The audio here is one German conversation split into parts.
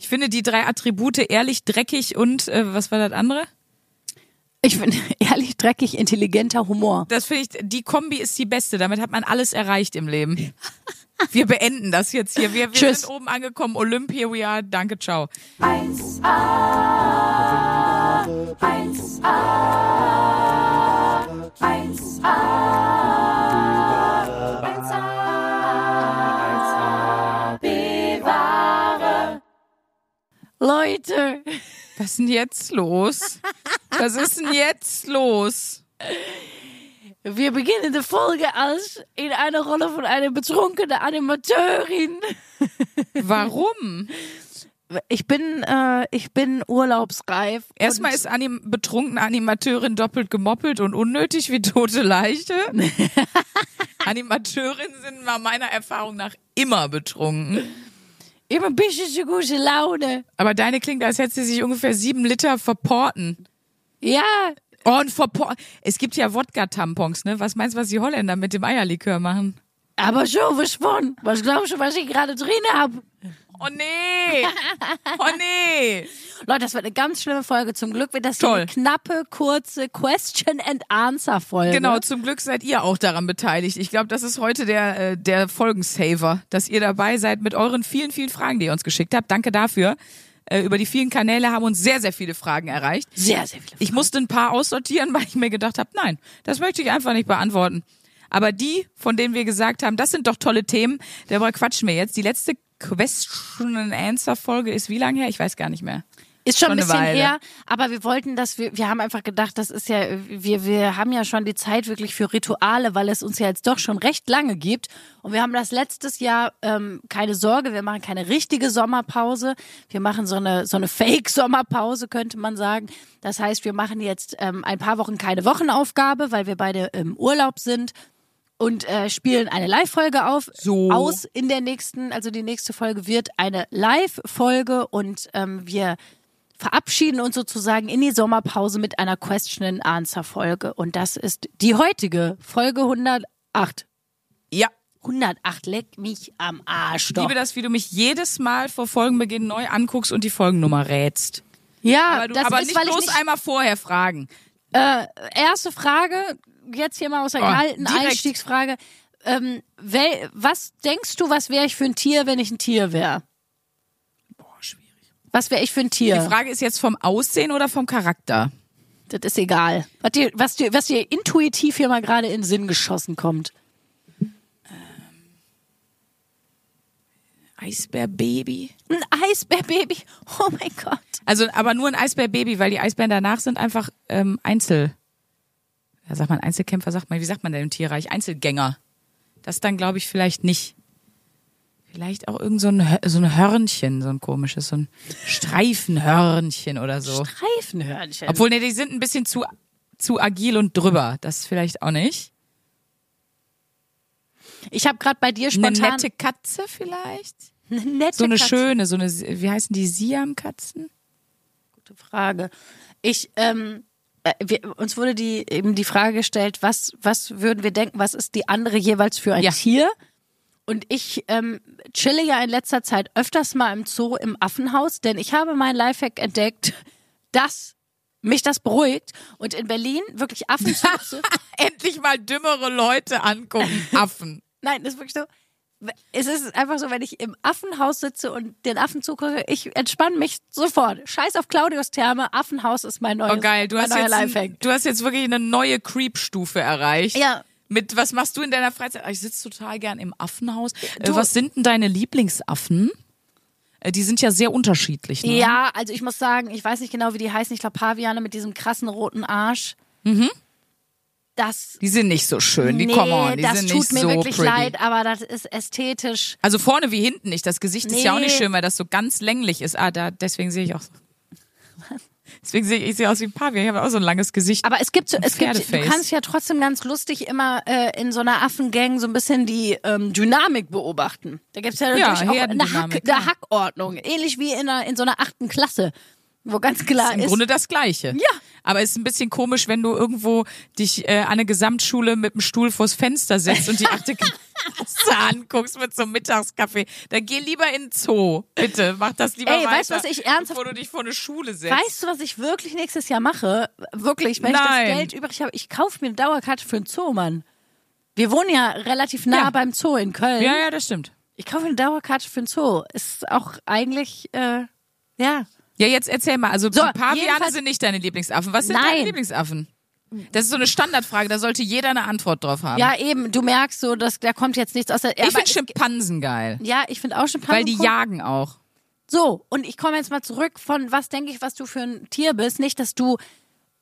Ich finde die drei Attribute ehrlich, dreckig und äh, was war das andere? Ich finde ehrlich dreckig, intelligenter Humor. Das finde ich, die Kombi ist die beste. Damit hat man alles erreicht im Leben. Wir beenden das jetzt hier. Wir, wir Tschüss. sind oben angekommen. Olymp, here we are. Danke, ciao. 1a, 1a, 1a, Leute, Was ist denn jetzt los? Was ist denn jetzt los? wir beginnen die Folge als in einer Rolle von einer betrunkenen Animateurin. Warum? Ich bin, äh, ich bin urlaubsreif. Erstmal ist anim betrunkene Animateurin doppelt gemoppelt und unnötig wie tote Leiche. Animateurinnen sind nach meiner Erfahrung nach immer betrunken. Immer ein bisschen so gute Laune. Aber deine klingt, als hätte sie sich ungefähr sieben Liter verporten. Ja, Oh, und verporten. Es gibt ja Wodka-Tampons, ne? Was meinst du, was die Holländer mit dem Eierlikör machen? aber sowas von. Was glaubst du, was ich gerade drin hab? Oh nee! Oh nee! Leute, das wird eine ganz schlimme Folge. Zum Glück wird das Toll. eine knappe, kurze Question and Answer Folge. Genau, zum Glück seid ihr auch daran beteiligt. Ich glaube, das ist heute der, äh, der Folgensaver, dass ihr dabei seid mit euren vielen, vielen Fragen, die ihr uns geschickt habt. Danke dafür. Äh, über die vielen Kanäle haben uns sehr, sehr viele Fragen erreicht. Sehr, sehr viele. Ich musste ein paar aussortieren, weil ich mir gedacht habe, nein, das möchte ich einfach nicht beantworten. Aber die, von denen wir gesagt haben, das sind doch tolle Themen, darüber quatschen wir jetzt. Die letzte Question and Answer Folge ist wie lange her? Ich weiß gar nicht mehr. Ist schon, Schon ein bisschen her, aber wir wollten das, wir, wir haben einfach gedacht, das ist ja, wir, wir haben ja schon die Zeit wirklich für Rituale, weil es uns ja jetzt doch schon recht lange gibt. Und wir haben das letztes Jahr, ähm, keine Sorge, wir machen keine richtige Sommerpause. Wir machen so eine, so eine Fake-Sommerpause, könnte man sagen. Das heißt, wir machen jetzt ähm, ein paar Wochen keine Wochenaufgabe, weil wir beide im Urlaub sind und äh, spielen eine Live-Folge auf. So. Aus in der nächsten, also die nächste Folge wird eine Live-Folge und ähm, wir verabschieden uns sozusagen in die Sommerpause mit einer Question-and-Answer-Folge. Und das ist die heutige Folge 108. Ja, 108, leck mich am Arsch ich doch. liebe das, wie du mich jedes Mal vor Folgenbeginn neu anguckst und die Folgennummer rätst. Ja, Aber, du, das aber ist, nicht weil ich bloß nicht, einmal vorher fragen. äh, erste Frage, jetzt hier mal aus der Oh, kalten direkt. Einstiegsfrage. Ähm, wel, was denkst du, was wäre ich für ein Tier, wenn ich ein Tier wäre? Boah, schwierig. Was wäre ich für ein Tier? Die Frage ist jetzt vom Aussehen oder vom Charakter? Das ist egal. Was dir, was dir, was dir intuitiv hier mal gerade in den Sinn geschossen kommt. Eisbärbaby? Ein Eisbärbaby. Oh mein Gott. Also, aber nur ein Eisbärbaby, weil die Eisbären danach sind einfach ähm, Einzel. Ja, sagt man Einzelkämpfer, sagt man, wie sagt man denn im Tierreich? Einzelgänger. Das dann, glaube ich, vielleicht nicht. Vielleicht auch irgend so ein, so ein Hörnchen, so ein komisches, so ein Streifenhörnchen oder so. Streifenhörnchen. Obwohl, ne, die sind ein bisschen zu, zu agil und drüber. Das vielleicht auch nicht. ich habe gerade bei dir Eine spontan nette Katze vielleicht? eine nette So eine Katze. schöne, so eine, wie heißen die, Siam-Katzen? Gute Frage. Ich, ähm, äh, wir, uns wurde die eben die Frage gestellt, was, was würden wir denken, was ist die andere jeweils für ein Ja. Tier? Und ich ähm, chille ja in letzter Zeit öfters mal im Zoo im Affenhaus, denn ich habe mein Lifehack entdeckt, dass mich das beruhigt. Und in Berlin wirklich Affenzoos. Endlich mal dümmere Leute angucken, Affen. Nein, das ist wirklich so. Es ist einfach so, wenn ich im Affenhaus sitze und den Affen zugucke, ich entspanne mich sofort. Scheiß auf Claudius Therme, Affenhaus ist mein neues Oh geil, du hast neuer jetzt, ein, du hast jetzt wirklich eine neue Creep-Stufe erreicht. Ja. Mit was machst du in deiner Freizeit? Ah, Ich sitze total gern im Affenhaus. Äh, Du- was sind denn deine Lieblingsaffen? Äh, Die sind ja sehr unterschiedlich. Ne? Ja, also ich muss sagen, ich weiß nicht genau, wie die heißen. Ich glaube, Paviane mit diesem krassen roten Arsch. Das, Die sind nicht so schön. Die nee, come on, die das sind tut nicht mir so wirklich pretty. leid, aber das ist ästhetisch. Also vorne wie hinten nicht. Das Gesicht ist ja auch nicht Nee. schön, weil das so ganz länglich ist. Ah, da, deswegen sehe ich auch so. Deswegen sehe ich, ich sehe aus wie ein Pavian. Ich habe auch so ein langes Gesicht. Aber es gibt so, es gibt, du kannst ja trotzdem ganz lustig immer äh, in so einer Affengang so ein bisschen die ähm, Dynamik beobachten. Da gibt's ja Ja, natürlich auch eine, Hack, eine ja. Hackordnung, ähnlich wie in, einer, in so einer achten Klasse, wo ganz klar Im ist, Grunde das Gleiche. Ja. Aber es ist ein bisschen komisch, wenn du irgendwo dich äh, an eine Gesamtschule mit dem Stuhl vors Fenster setzt und die achte Klasse anguckst mit so einem Mittagskaffee. Dann geh lieber in den Zoo. Bitte, mach das lieber Ey, weiter. weißt du, was ich ernsthaft- Bevor du dich vor eine Schule setzt. Weißt du, was ich wirklich nächstes Jahr mache? Wirklich, wenn ich Nein. das Geld übrig habe, ich kaufe mir eine Dauerkarte für einen Zoo, Mann. Wir wohnen ja relativ nah Ja. beim Zoo in Köln. ja, ja, das stimmt. Ich kaufe mir eine Dauerkarte für einen Zoo. Ist auch eigentlich, äh, ja. Ja, jetzt erzähl mal. Also So, Paviane sind nicht deine Lieblingsaffen. Was sind Nein. deine Lieblingsaffen? Das ist so eine Standardfrage, da sollte jeder eine Antwort drauf haben. Ja, eben, du merkst so, dass da kommt jetzt nichts aus der. ich aber finde Schimpansen geil. Ja, ich finde auch Schimpansen. Weil die cool. jagen auch. So, und ich komme jetzt mal zurück von was denke ich, was du für ein Tier bist. Nicht, dass du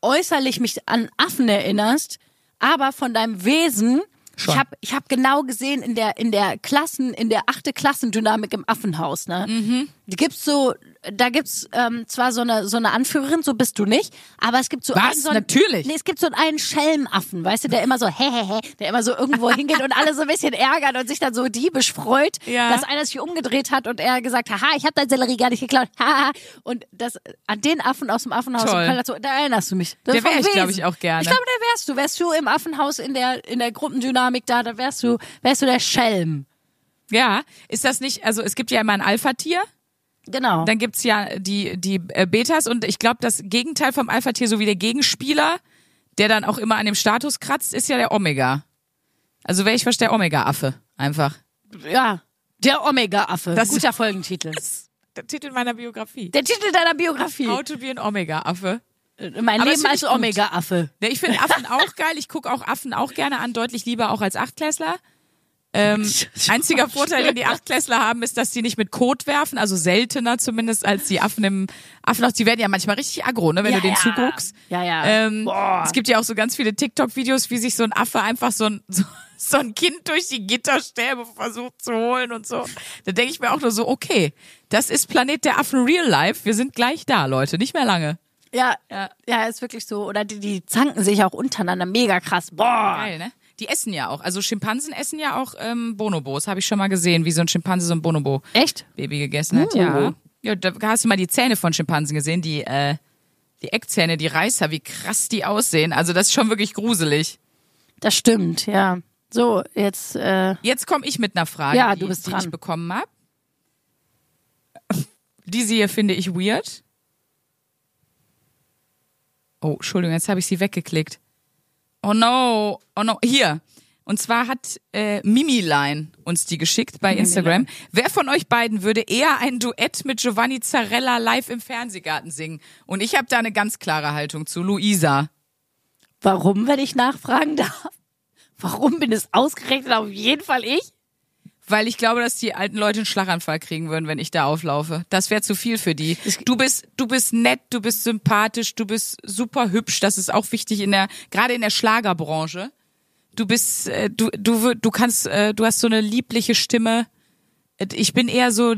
äußerlich mich an Affen erinnerst, aber von deinem Wesen. Schon. Ich habe ich hab genau gesehen in der in der Klassen in der achte Klassendynamik im Affenhaus, ne? Mhm. Gibt's so, da gibt's ähm, zwar so eine so eine Anführerin, so bist du nicht, aber es gibt so Was? einen so einen, Natürlich. Nee, es gibt so einen Schelmaffen, weißt du, der immer so hä hä hä, der immer so irgendwo hingeht und alle so ein bisschen ärgert und sich dann so diebisch freut, Ja. dass einer sich umgedreht hat und er gesagt, haha, ich habe dein Sellerie gar nicht geklaut, haha. Und das an den Affen aus dem Affenhaus Toll. in Köln, so, da erinnerst du mich. Das Der vom wär ich, glaub Wesen. ich, auch gerne. Ich glaube, der wärst du. Wärst du im Affenhaus in der in der Gruppendynamik da, da wärst du wärst du der Schelm. Ja, ist das nicht, also es gibt ja immer ein Alpha-Tier, Genau. dann gibt's ja die, die äh, Betas und ich glaube, das Gegenteil vom Alpha-Tier, so wie der Gegenspieler, der dann auch immer an dem Status kratzt, ist ja der Omega. Also wäre ich fast der Omega-Affe, einfach. ja. Der Omega-Affe. Das- Guter Folgentitel. Der Titel meiner Biografie. Der Titel deiner Biografie. How to be an Omega-Affe. Mein Aber Leben als. Omega-Affe. Ja, ich finde Affen auch geil. Ich gucke auch Affen auch gerne an, deutlich lieber auch als Achtklässler. Ähm, einziger Vorteil, den die Achtklässler haben, ist, dass sie nicht mit Kot werfen, also seltener zumindest als die Affen im Affenhaus. Die werden ja manchmal richtig aggro, ne, wenn Ja, du denen ja. zuguckst. Ja, ja. Ähm, Boah. es gibt ja auch so ganz viele TikTok-Videos, wie sich so ein Affe einfach so ein, so, so ein Kind durch die Gitterstäbe versucht zu holen und so. Da denke ich mir auch nur so, okay, das ist Planet der Affen Real Life. Wir sind gleich da, Leute, nicht mehr lange. Ja, Ja. ja, ist wirklich so. Oder die, die zanken sich auch untereinander mega krass. Boah. Geil, ne? Die essen ja auch. Also Schimpansen essen ja auch ähm, Bonobos. Habe ich schon mal gesehen, wie so ein Schimpanse so ein Bonobo-Baby Echt? gegessen hat. Uh. Ja. Ja, da hast du mal die Zähne von Schimpansen gesehen, die, äh, die Eckzähne, die Reißer, wie krass die aussehen. Also das ist schon wirklich gruselig. Das stimmt, ja. So, jetzt, äh, Jetzt komme ich mit einer Frage, Ja, die, du bist die ich bekommen habe. Diese hier finde ich weird. Oh, Entschuldigung, jetzt habe ich sie weggeklickt. Oh no, oh no, hier. Und zwar hat äh, Mimiline uns die geschickt bei Instagram. Wer von euch beiden würde eher ein Duett mit Giovanni Zarella live im Fernsehgarten singen? Und ich habe da eine ganz klare Haltung zu. Luisa. warum, wenn ich nachfragen darf? Warum bin es ausgerechnet auf jeden Fall ich? Weil ich glaube, dass die alten Leute einen Schlaganfall kriegen würden, wenn ich da auflaufe. Das wäre zu viel für die. Du bist, du bist nett, du bist sympathisch, du bist super hübsch. Das ist auch wichtig in der, gerade in der Schlagerbranche. Du bist, äh, du, du, du kannst, äh, du hast so eine liebliche Stimme. Ich bin eher so,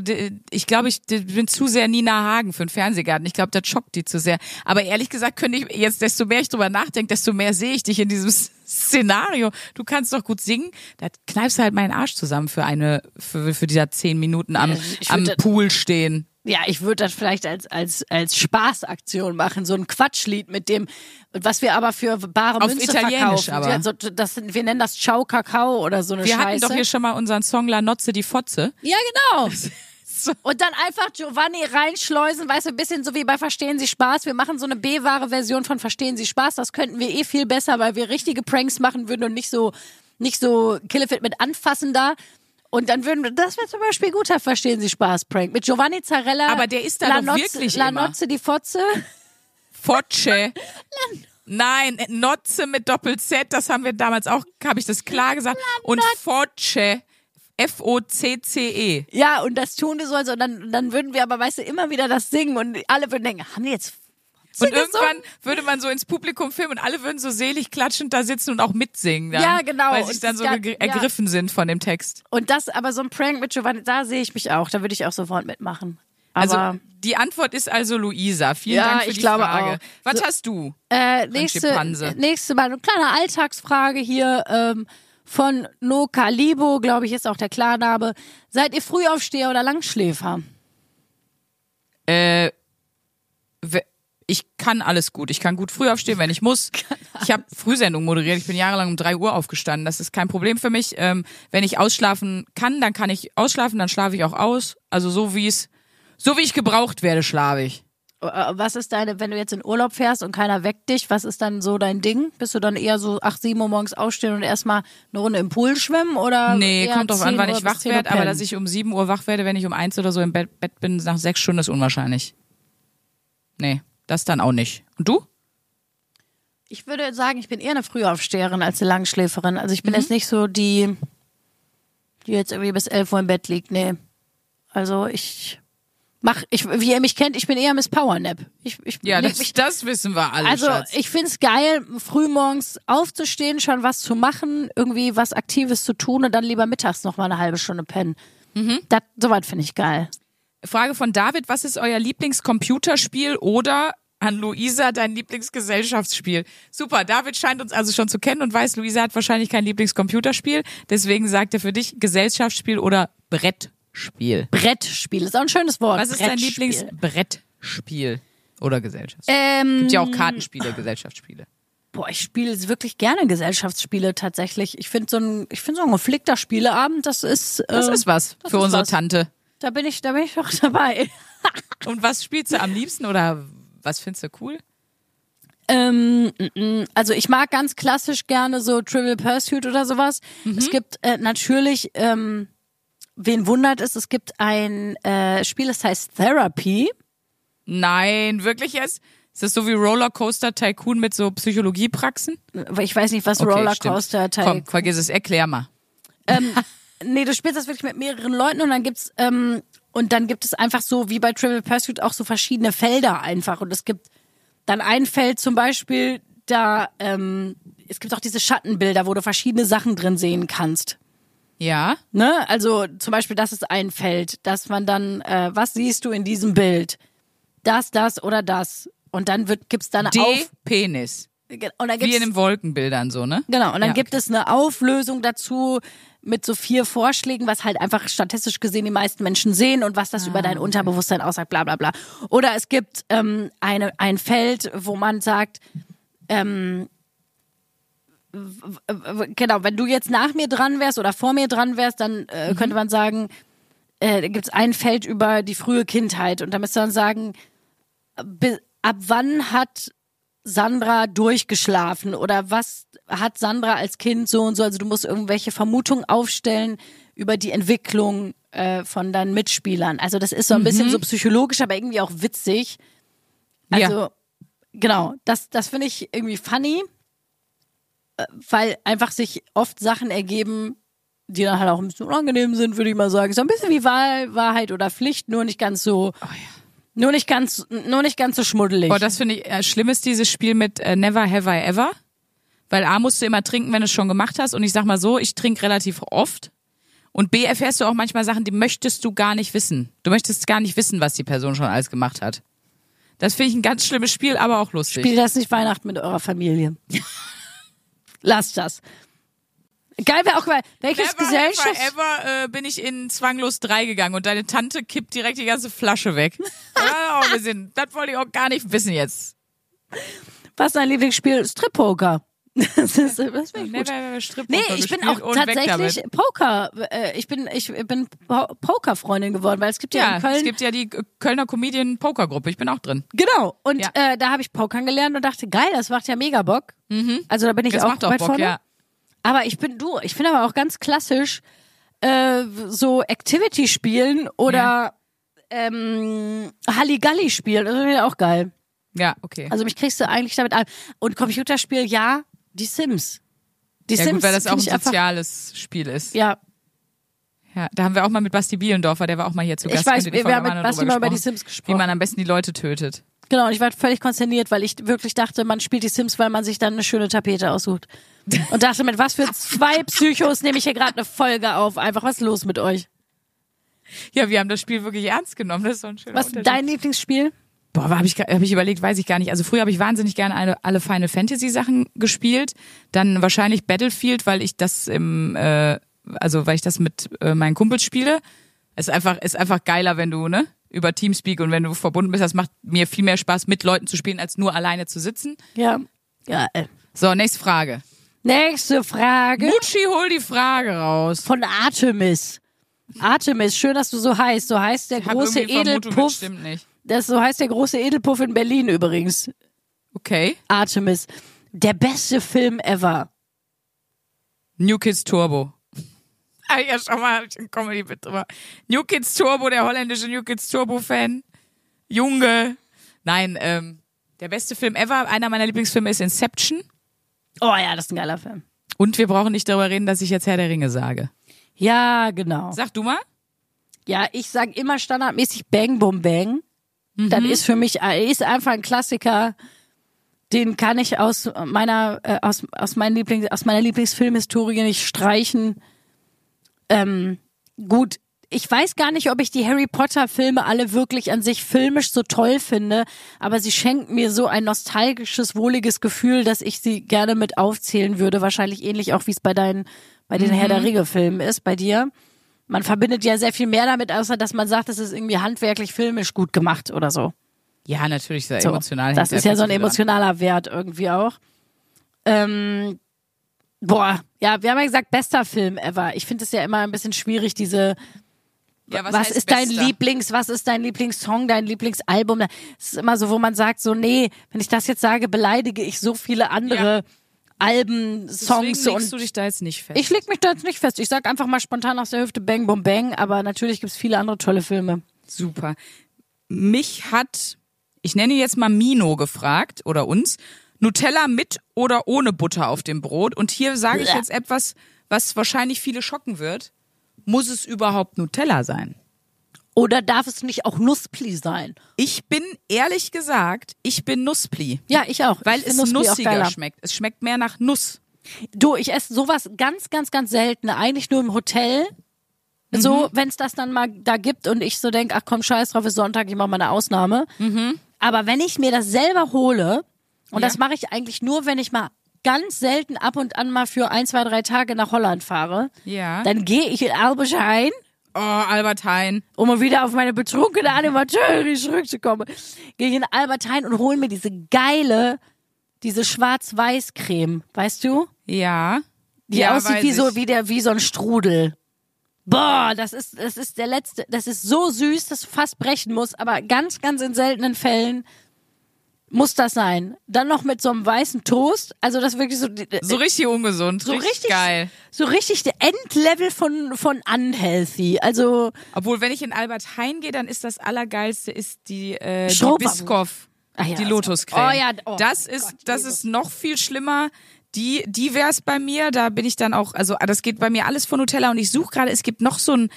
ich glaube, ich bin zu sehr Nina Hagen für einen Fernsehgarten. Ich glaube, das schockt die zu sehr. Aber ehrlich gesagt, könnte ich jetzt, desto mehr ich drüber nachdenke, desto mehr sehe ich dich in diesem Szenario. Du kannst doch gut singen. Da kneifst du halt meinen Arsch zusammen für eine, für, für dieser zehn Minuten am, am Pool stehen. Ja, ich würde das vielleicht als, als, als Spaßaktion machen, so ein Quatschlied mit dem, was wir aber für bare Auf Münze Italienisch verkaufen. aber. Ja, so, das, wir nennen das Ciao Kakao oder so eine Wir Scheiße. hatten doch hier schon mal unseren Song La Nozze die Fotze. Ja, genau. Und dann einfach Giovanni reinschleusen, weißt du, ein bisschen so wie bei Verstehen Sie Spaß. Wir machen so eine B-wahre Version von Verstehen Sie Spaß. Das könnten wir eh viel besser, weil wir richtige Pranks machen würden und nicht so, nicht so Killefit mit anfassen da. Und dann würden wir, das wäre zum Beispiel guter Verstehen Sie Spaß Prank. Mit Giovanni Zarella. Aber der ist da La doch wirklich La immer. Die Fotze. Focce. Nein, Notze mit Doppel-Z, das haben wir damals auch, habe ich das klar gesagt. Und Focce, F-O-C-C-E. Ja, und das tun wir so, also, und dann, dann würden wir aber, weißt du, immer wieder das singen und alle würden denken, haben die jetzt Und irgendwann würde man so ins Publikum filmen und alle würden so selig klatschend da sitzen und auch mitsingen. Dann, Ja, genau. Weil sie dann so ga- ge- ja. ergriffen sind von dem Text. Und das, aber so ein Prank mit Giovanni, da sehe ich mich auch. Da würde ich auch sofort mitmachen. Aber Also die Antwort ist also Luisa. Vielen Ja, Dank für ich die glaube Frage. auch. Was So- hast du? äh, nächste, nächste Mal eine kleine Alltagsfrage hier ähm, von No Calibo, glaube ich, ist auch der Klarname. Seid ihr Frühaufsteher oder Langschläfer? Äh, ich kann alles gut. Ich kann gut früh aufstehen, wenn ich muss. Ich habe Frühsendung moderiert. Ich bin jahrelang um drei Uhr aufgestanden. Das ist kein Problem für mich. Ähm, wenn ich ausschlafen kann, dann kann ich ausschlafen, dann schlafe ich auch aus. Also so wie es, so wie ich gebraucht werde, schlafe ich. Äh, Was ist deine, wenn du jetzt in Urlaub fährst und keiner weckt dich, was ist dann so dein Ding? Bist du dann eher so 8, 7 Uhr morgens aufstehen und erstmal eine Runde im Pool schwimmen oder? Nee, kommt drauf an, 10 wann ich wach 10 Uhr werde, aber dass ich um sieben Uhr wach werde, wenn ich um eins oder so im Bett, Bett bin, nach sechs Stunden ist unwahrscheinlich. Nee, das dann auch nicht. Und du? Ich würde sagen, ich bin eher eine Frühaufsteherin als eine Langschläferin. Also Mhm. ich bin jetzt nicht so die, die jetzt irgendwie bis 11 Uhr im Bett liegt. Nee. Also ich mach, ich, wie ihr mich kennt, ich bin eher Miss Powernap. Ich, ich Ja, das, mich, das wissen wir alle, also Schatz. ich find's geil, frühmorgens aufzustehen, schon was zu machen, irgendwie was Aktives zu tun und dann lieber mittags noch mal eine halbe Stunde pennen. Mhm. Das, soweit finde ich geil. Frage von David, was ist euer Lieblingscomputerspiel oder an Luisa dein Lieblingsgesellschaftsspiel? Super, David scheint uns also schon zu kennen und weiß, Luisa hat wahrscheinlich kein Lieblingscomputerspiel. Deswegen sagt er für dich Gesellschaftsspiel oder Brettspiel. Brettspiel ist auch ein schönes Wort. Was ist dein Brettspiel. Lieblingsbrettspiel oder Gesellschaftsspiel? Ähm, Gibt ja auch Kartenspiele, Gesellschaftsspiele. Boah, ich spiele wirklich gerne Gesellschaftsspiele tatsächlich. Ich finde so ein, ich finde so ein geflickter Spieleabend, das ist, Das äh, ist was das für ist unsere was. Tante. da bin ich, da bin ich doch dabei. Und was spielst du am liebsten oder was findest du cool? Ähm, mm, also ich mag ganz klassisch gerne so Trivial Pursuit oder sowas. Es gibt äh, natürlich, ähm, wen wundert es, es gibt ein äh, Spiel, das heißt Therapy. Nein, wirklich jetzt? Ist das so wie Rollercoaster Tycoon mit so Psychologiepraxen? Ich weiß nicht, was Okay, Rollercoaster stimmt. Komm, Tycoon vergiss es, erklär mal. ähm, nee, du spielst das wirklich mit mehreren Leuten und dann gibt's ähm, und dann gibt es einfach so wie bei Trivial Pursuit auch so verschiedene Felder einfach und es gibt dann ein Feld zum Beispiel da ähm, es gibt auch diese Schattenbilder, wo du verschiedene Sachen drin sehen kannst. Ja? Ne? Also zum Beispiel, das ist ein Feld, dass man dann, äh, was siehst du in diesem Bild? Das, das oder das. Und dann wird gibt's da eine D Auf Penis. und dann Wie gibt's in den Wolkenbildern so, ne? Genau, und dann Ja, gibt es eine Auflösung dazu mit so vier Vorschlägen, was halt einfach statistisch gesehen die meisten Menschen sehen und was das über Ah, dein Unterbewusstsein aussagt, bla bla bla. Oder es gibt ähm, eine, ein Feld, wo man sagt, ähm, genau, wenn du jetzt nach mir dran wärst oder vor mir dran wärst, dann Mhm. äh, könnte man sagen, äh, gibt es ein Feld über die frühe Kindheit und da müsste man sagen, ab wann hat Sandra durchgeschlafen oder was hat Sandra als Kind so und so? Also du musst irgendwelche Vermutungen aufstellen über die Entwicklung äh, von deinen Mitspielern. Also das ist so ein bisschen so psychologisch, aber irgendwie auch witzig. Also Ja. genau, das das finde ich irgendwie funny, weil einfach sich oft Sachen ergeben, die dann halt auch ein bisschen unangenehm sind, würde ich mal sagen. So ein bisschen wie Wahl, Wahrheit oder Pflicht, nur nicht ganz so, nur nicht ganz, nur nicht ganz so schmuddelig. Boah, das finde ich, äh, schlimm ist dieses Spiel mit äh, Never Have I Ever. Weil A musst du immer trinken, wenn du es schon gemacht hast. Und ich sag mal so, ich trinke relativ oft. Und B erfährst du auch manchmal Sachen, die möchtest du gar nicht wissen. Du möchtest gar nicht wissen, was die Person schon alles gemacht hat. Das finde ich ein ganz schlimmes Spiel, aber auch lustig. Spielt das nicht Weihnachten mit eurer Familie. Lasst das. Geil wäre auch mal, welches Never I ever äh, bin ich in Zwanglos 3 gegangen und deine Tante kippt direkt die ganze Flasche weg. ja, oh, wir sind, das wollte ich auch gar nicht wissen jetzt. Was ist dein Lieblingsspiel? Strip-Poker. Das ist, das ich gut. Never Nee, ich bin auch tatsächlich Poker. Äh, ich bin ich bin Po- Poker-Freundin geworden, weil es gibt ja, Ja, in Köln es gibt ja die Kölner Comedian Poker Gruppe. Ich bin auch drin. genau und Ja. äh, da habe ich Pokern gelernt und dachte geil, das macht ja mega Bock. Also da bin ich Das auch macht auch weit Bock, vorne. ja. Aber ich bin du, ich finde aber auch ganz klassisch äh, so Activity spielen oder ähm, Halligalli spielen, das finde ich auch geil. Ja, okay. Also mich kriegst du eigentlich damit an. Und Computerspiel, ja, die Sims. Die ja Sims gut, weil das auch ein ich einfach, soziales Spiel ist. Ja, Ja, da haben wir auch mal mit Basti Bielendorfer, der war auch mal hier zu Ich Gast. weiß, ihr die wir Folge haben mit Basti mal über die Sims gesprochen. Wie man am besten die Leute tötet. genau. Und ich war völlig konsterniert, weil ich wirklich dachte, man spielt die Sims, weil man sich dann eine schöne Tapete aussucht. Und dachte, mit was für zwei Psychos nehme ich hier gerade eine Folge auf. Einfach, was ist los mit euch? Ja, wir haben das Spiel wirklich ernst genommen. Das ist so ein schöner Was ist dein Lieblingsspiel? Boah, habe ich, hab ich überlegt, weiß ich gar nicht. Also früher habe ich wahnsinnig gerne alle, alle Final Fantasy Sachen gespielt. Dann wahrscheinlich Battlefield, weil ich das im, äh, also weil ich das mit äh, meinen Kumpels spiele. Es ist einfach, ist einfach geiler, wenn du, ne? über Teamspeak und wenn du verbunden bist, das macht mir viel mehr Spaß, mit Leuten zu spielen, als nur alleine zu sitzen. Ja. Geil. So, nächste Frage. Nächste Frage. Mutschi, hol die Frage raus. Von Artemis. Artemis, schön, dass du so heißt. So heißt der Ich große irgendwie Vermutung, das Edelpuff. stimmt nicht. Das so heißt der große Edelpuff in Berlin übrigens. Okay. Artemis. Der beste Film ever. New Kids Turbo. Ah, ja, schau mal, ich einen Comedy-Bit drüber. New Kids Turbo, der holländische New Kids Turbo-Fan. Junge. Nein, ähm, der beste Film ever, einer meiner Lieblingsfilme ist Inception. Oh ja, das ist ein geiler Film. Und wir brauchen nicht darüber reden, dass ich jetzt Herr der Ringe sage. Ja, genau. Sag du mal. Ja, ich sag immer standardmäßig Bang Boom Bang. Das Mhm. ist für mich äh, ist einfach ein Klassiker. Den kann ich aus meiner äh, aus aus meinen Lieblings aus meiner Lieblingsfilmhistorie nicht streichen. Ähm, gut, ich weiß gar nicht, ob ich die Harry Potter Filme alle wirklich an sich filmisch so toll finde, aber sie schenken mir so ein nostalgisches, wohliges Gefühl, dass ich sie gerne mit aufzählen würde. Wahrscheinlich ähnlich auch wie es bei deinen bei den Herr der Ringe Filmen ist bei dir. Man verbindet ja sehr viel mehr damit, außer dass man sagt, es ist irgendwie handwerklich filmisch gut gemacht oder so. Ja, natürlich, sehr so. emotional. Das ist ja so ein emotionaler Wert irgendwie auch. Ähm, boah, ja, wir haben ja gesagt, bester Film ever. Ich finde es ja immer ein bisschen schwierig, diese Ja, was, heißt ist dein bester? Lieblings, was ist dein Lieblingssong, dein Lieblingsalbum? Es ist immer so, wo man sagt, so, nee, wenn ich das jetzt sage, beleidige ich so viele andere Alben, Songs Deswegen legst du dich da jetzt nicht fest. ich leg mich da jetzt nicht fest. Ich sag einfach mal spontan aus der Hüfte Bang Bom Bang, aber natürlich gibt's viele andere tolle Filme. Super. Mich hat, ich nenne jetzt mal Mino gefragt oder uns, Nutella mit oder ohne Butter auf dem Brot. Und hier sage ich jetzt etwas, was wahrscheinlich viele schocken wird. Muss es überhaupt Nutella sein? Oder darf es nicht auch Nusspli sein? Ich bin ehrlich gesagt, ich bin Nusspli. Ja, ich auch. Weil ich es Nusspli nussiger schmeckt. Es schmeckt mehr nach Nuss. Du, ich esse sowas ganz, ganz, ganz selten. Eigentlich nur im Hotel. So, Mhm. wenn es das dann mal da gibt und ich so denk, ach komm, scheiß drauf, ist Sonntag, ich mache mal eine Ausnahme. Aber wenn ich mir das selber hole, und Mhm. Ja. das mache ich eigentlich nur, wenn ich mal ganz selten ab und an mal für ein, zwei, drei Tage nach Holland fahre, Ja. dann gehe ich in Albert Heijn oh, Albert Hein. um mal wieder auf meine betrunkene Animateurin zurückzukommen, gehe ich in Albert Heijn und hole mir diese geile, diese Schwarz-Weiß-Creme, weißt du? Ja. Die ja, aussieht wie so, wie der, wie so ein Strudel. Boah, das ist, das ist der letzte, das ist so süß, dass du fast brechen musst, aber ganz, ganz in seltenen Fällen muss das sein. Dann noch mit so einem weißen Toast, also das ist wirklich so, So richtig ungesund. so richtig, geil. so richtig der Endlevel von, von unhealthy. Also, Obwohl, wenn ich in Albert Heijn gehe, dann ist das Allergeilste ist die, äh, die. Biscoff. Ah ja, die Lotuscreme. oh ja, oh das Gott, ist, ich das ist noch viel schlimmer. Die, die wär's bei mir. Da bin ich dann auch, also das geht bei mir alles von Nutella und ich suche gerade, es gibt noch so einen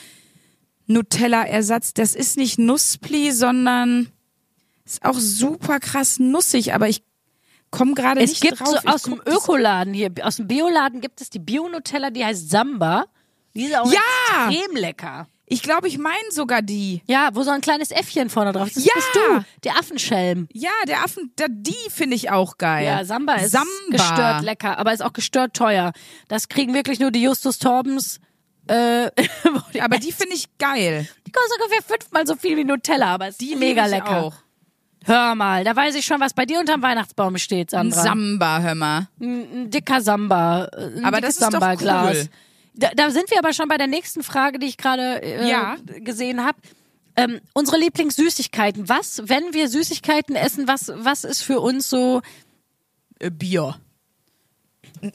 Nutella-Ersatz. Das ist nicht Nusspli, sondern ist auch super krass nussig, aber ich komme gerade nicht gibt drauf. so aus dem Ökoladen hier, aus dem Bioladen gibt es die Bio-Nutella, die heißt Samba. Die ist auch Ja! extrem lecker. Ich glaube, ich meine sogar die. Ja, wo so ein kleines Äffchen vorne drauf ist. Das Ja! bist du, der Affenschelm. Ja, der Affen, da, die finde ich auch geil. Ja, Samba ist Samba. gestört lecker, aber ist auch gestört teuer. Das kriegen wirklich nur die Justus Torbens. Äh, Aber die finde ich geil. die kostet ungefähr fünfmal so viel wie Nutella, aber ist Die mega lecker. Auch. Hör mal, da weiß ich schon, was bei dir unterm Weihnachtsbaum steht, Ein Sandra. Samba, hör mal. ein dicker Samba. Ein Aber das ist doch cool. Da, da sind wir aber schon bei der nächsten Frage, die ich gerade äh, Ja. gesehen habe. Ähm, unsere Lieblingssüßigkeiten. Was, wenn wir Süßigkeiten essen, was, was ist für uns so Äh, Bier.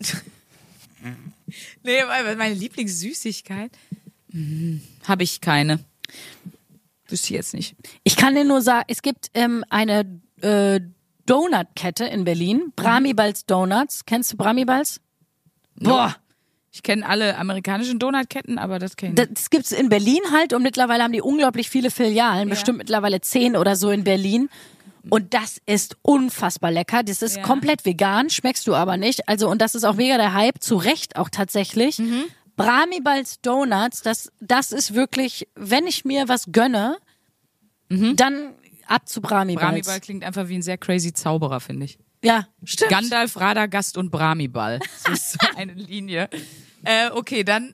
nee, meine Lieblingssüßigkeit hm, habe ich keine. Wüsste ich jetzt nicht. Ich kann dir nur sagen, es gibt ähm, eine äh, Donutkette in Berlin, Bramibals Donuts. Kennst du Bramibals? Boah, Ich kenne alle amerikanischen Donutketten, aber das kenne ich nicht. das gibt's in Berlin halt und mittlerweile haben die unglaublich viele Filialen, bestimmt mittlerweile zehn oder so in Berlin. Und das ist unfassbar lecker. Das ist Ja. komplett vegan, schmeckst du aber nicht. Also, und das ist auch mega der Hype, zu Recht auch tatsächlich. Mhm. Bramibals Donuts, das, das ist wirklich, wenn ich mir was gönne, dann ab zu Bramibals. Mhm. Bramiball klingt einfach wie ein sehr crazy Zauberer, finde ich. Ja, stimmt. Gandalf, Radagast und Bramiball. Das ist so eine Linie. Äh, okay, dann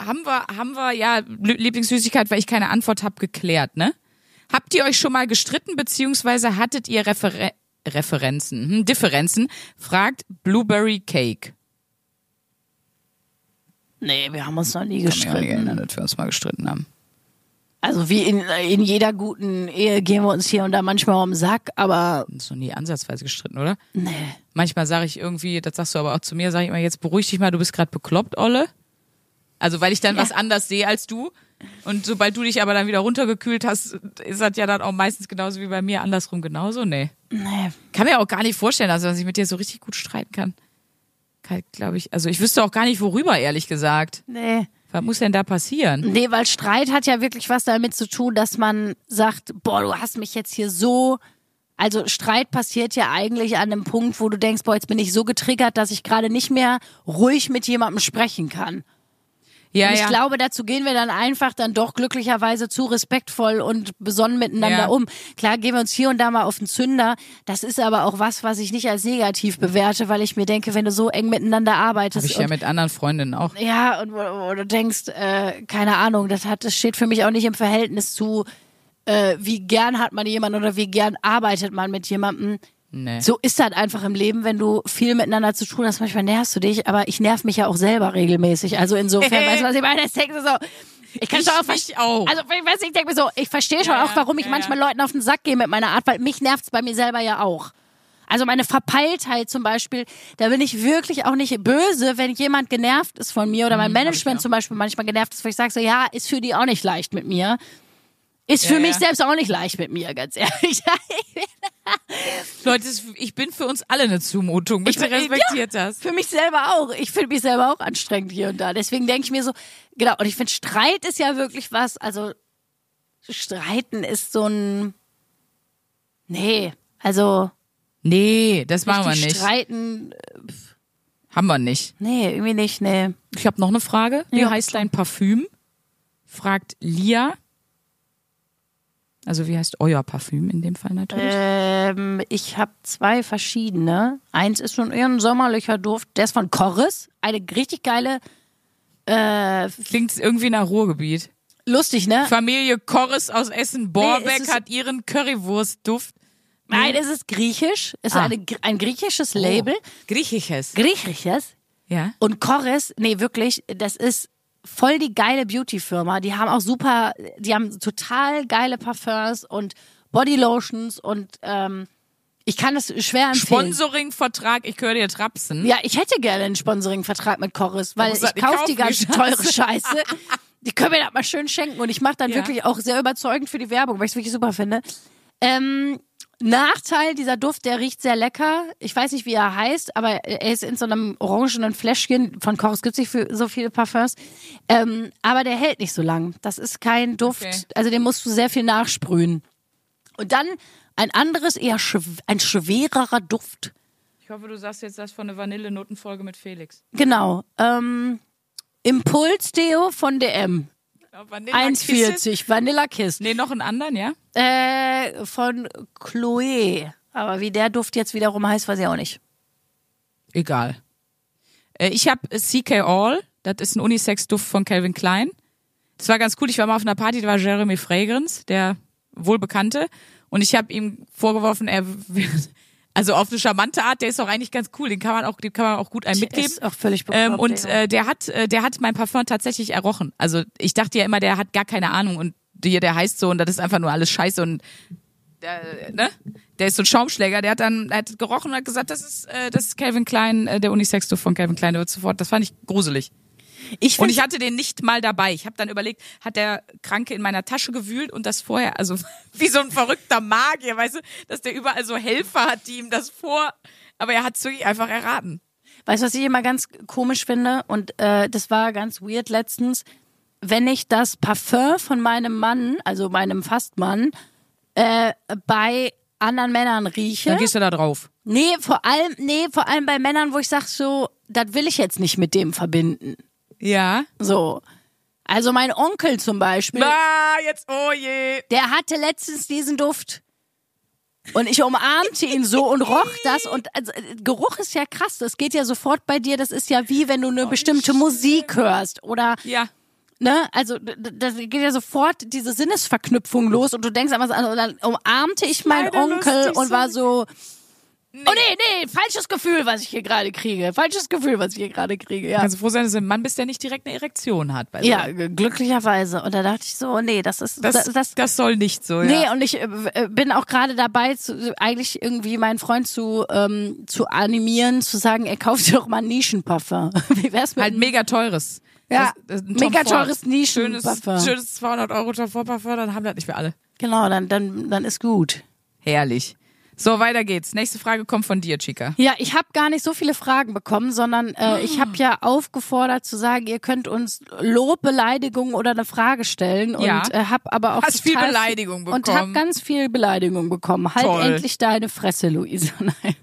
haben wir, haben wir ja Lie- Lieblingssüßigkeit, weil ich keine Antwort habe, geklärt, ne? Habt ihr euch schon mal gestritten, beziehungsweise hattet ihr Referen Referenzen, hm, Differenzen? Fragt Blueberry Cake. Nee, wir haben uns noch nie Kann mich auch nicht erinnern, gestritten. dass wir uns mal gestritten haben. Also wie in, in jeder guten Ehe gehen wir uns hier und da manchmal um den Sack, aber Wir haben uns noch nie ansatzweise gestritten, oder? nee. Manchmal sage ich irgendwie, das sagst du aber auch zu mir, sage ich immer, jetzt beruhig dich mal, du bist gerade bekloppt, Olle. Also weil ich dann Ja. was anders sehe als du. Und sobald du dich aber dann wieder runtergekühlt hast, ist das ja dann auch meistens genauso wie bei mir, andersrum genauso. Nee. Nee. Kann mir auch gar nicht vorstellen, also dass ich mit dir so richtig gut streiten kann. Kann glaube ich, also ich wüsste auch gar nicht, worüber, ehrlich gesagt. Nee. Was muss denn da passieren? Nee, weil Streit hat ja wirklich was damit zu tun, dass man sagt, boah, du hast mich jetzt hier so. Also Streit passiert ja eigentlich an einem Punkt, wo du denkst, boah, jetzt bin ich so getriggert, dass ich gerade nicht mehr ruhig mit jemandem sprechen kann. Ja, und ich ja. glaube, dazu gehen wir dann einfach dann doch glücklicherweise zu respektvoll und besonnen miteinander Ja. um. Klar gehen wir uns hier und da mal auf den Zünder. Das ist aber auch was, was ich nicht als negativ bewerte, weil ich mir denke, wenn du so eng miteinander arbeitest Habe ich ja mit anderen Freundinnen auch. ja, und wo du denkst, äh, keine Ahnung, das hat, das steht für mich auch nicht im Verhältnis zu, äh, wie gern hat man jemanden oder wie gern arbeitet man mit jemandem. Nee. So ist das einfach im Leben, wenn du viel miteinander zu tun hast. Manchmal nervst du dich, aber ich nerv mich ja auch selber regelmäßig. Also insofern, weißt du, was ich meine? Das denkst du so. Ich kann Ich schon auch, mich ver- auch. Also ich weiß, nicht, ich denke mir so, ich verstehe schon Ja, auch, warum ich ja, manchmal ja. Leuten auf den Sack gehe mit meiner Art, weil mich nervt's bei mir selber ja auch. Also meine Verpeiltheit zum Beispiel, da bin ich wirklich auch nicht böse, wenn jemand genervt ist von mir oder mein Hm, ich Management zum Beispiel manchmal genervt ist, wo ich sage so, ja, ist für die auch nicht leicht mit mir. Ist Ja, für mich ja. selbst auch nicht leicht mit mir, ganz ehrlich. Leute, ich bin für uns alle eine Zumutung. Bitte bin- respektiert das. Für mich selber auch. Ich finde mich selber auch anstrengend hier und da. Deswegen denke ich mir so, genau, und ich finde, Streit ist ja wirklich was, also Streiten ist so ein. Nee, also Nee, das machen wir nicht. streiten, Haben wir nicht. nee, irgendwie nicht, nee. Ich habe noch eine Frage. Wie Ja. heißt dein Parfüm? Fragt Lia. Also wie heißt euer Parfüm in dem Fall natürlich? Ähm, ich habe zwei verschiedene. Eins ist schon eher ein sommerlicher Duft, der ist von Corris. Eine richtig geile, äh, Klingt irgendwie nach Ruhrgebiet. lustig, ne? Familie Korres aus Essen Borbeck es ist- hat ihren Currywurstduft. Nein, es ist griechisch. Es ist Ah. eine, ein griechisches Label. Griechisches. Griechisches. Ja. Und Corres, nee, wirklich, das ist voll die geile Beauty-Firma. Die haben auch super, die haben total geile Parfums und Bodylotions und ähm, ich kann das schwer empfehlen. Sponsoring-Vertrag, ich höre dir trapsen. Ja, ich hätte gerne einen Sponsoring-Vertrag mit Corris, weil ich ich kaufe kauf die Scheiße. teure Scheiße. Die können mir das mal schön schenken und ich mache dann Ja. wirklich auch sehr überzeugend für die Werbung, weil ich es wirklich super finde. Ähm, Nachteil, dieser Duft, der riecht sehr lecker. Ich weiß nicht, wie er heißt, aber er ist in so einem orangenen Fläschchen. Von Corus gibt's nicht für so viele Parfums. Ähm, aber der hält nicht so lang. Das ist kein Duft. Okay. Also den musst du sehr viel nachsprühen. Und dann ein anderes, eher schw ein schwererer Duft. Ich hoffe, du sagst jetzt das von der Vanillenotenfolge mit Felix. Genau. Ähm, Impuls-Deo von DM. Vanilla Kisses? 1,40. Vanilla Kiss. Nee, noch einen anderen, ja? Äh, von Chloe. Aber wie der Duft jetzt wiederum heißt, weiß ich auch nicht. Egal. Äh, ich habe CK All, das ist ein Unisex-Duft von Calvin Klein. Das war ganz cool. Ich war mal auf einer Party, da war Jeremy Fragrance, der wohlbekannte. Und ich habe ihm vorgeworfen, er also auf eine charmante Art, der ist auch eigentlich ganz cool. Den kann man auch, den kann man auch gut einem mitgeben. Ist auch völlig Ähm, bekloppt, und ja. äh, der hat, äh, der hat mein Parfum tatsächlich errochen. Also ich dachte ja immer, der hat gar keine Ahnung und der, der heißt so und das ist einfach nur alles Scheiße und der, ne? Der ist so ein Schaumschläger, der hat dann der hat gerochen und hat gesagt, das ist, äh, das ist Calvin Klein, äh, der Unisex-Duft von Calvin Klein, der wird sofort. Das fand ich gruselig. Ich Und ich hatte den nicht mal dabei. Ich habe dann überlegt, hat der Kranke in meiner Tasche gewühlt und das vorher, also wie so ein verrückter Magier, weißt du, dass der überall so Helfer hat, die ihm das vor, aber er hat es wirklich einfach erraten. Weißt du, was ich immer ganz komisch finde? Und äh, das war ganz weird letztens. Wenn ich das Parfum von meinem Mann, also meinem Fastmann, äh, bei anderen Männern rieche. Dann gehst du da drauf. Nee, vor allem, nee, vor allem bei Männern, wo ich sag so, das will ich jetzt nicht mit dem verbinden. Ja. So. Also mein Onkel zum Beispiel, Ah, jetzt, oh je. der hatte letztens diesen Duft. Und ich umarmte ihn so und roch das. Und also, Geruch ist ja krass. Das geht ja sofort bei dir. Das ist ja wie wenn du eine bestimmte Musik hörst oder Ja. Ne? Also da geht ja sofort diese Sinnesverknüpfung los und du denkst einfach so, und dann umarmte ich meinen leider Onkel und war sorry. so, oh nee, nee, falsches Gefühl, was ich hier gerade kriege. Falsches Gefühl, was ich hier gerade kriege, ja. Kannst du froh sein, dass du ein Mann bist, der nicht direkt eine Erektion hat. Ja, so. g- glücklicherweise. Und da dachte ich so, nee, das ist, Das, das, das, das soll nicht so, Nee, ja. und ich äh, bin auch gerade dabei, zu, eigentlich irgendwie meinen Freund zu, ähm, zu animieren, zu sagen, er kauft doch mal ein Nischenparfum. Wie wär's mit Halt mega teures. Ja, Das- mega Ford. teures Nischen- Schönes, schönes 200 Euro Tom Ford Parfum, dann haben das nicht für alle. Genau, dann, dann, dann ist gut. Herrlich. So, weiter geht's. Nächste Frage kommt von dir, Chica. Ja, ich habe gar nicht so viele Fragen bekommen, sondern äh, ich habe ja aufgefordert zu sagen, ihr könnt uns Lob, Beleidigung oder eine Frage stellen und Ja. äh, habe aber auch Hast viel Beleidigung und bekommen. habe ganz viel Beleidigung bekommen. Halt Toll. endlich deine Fresse, Luisa. Nein.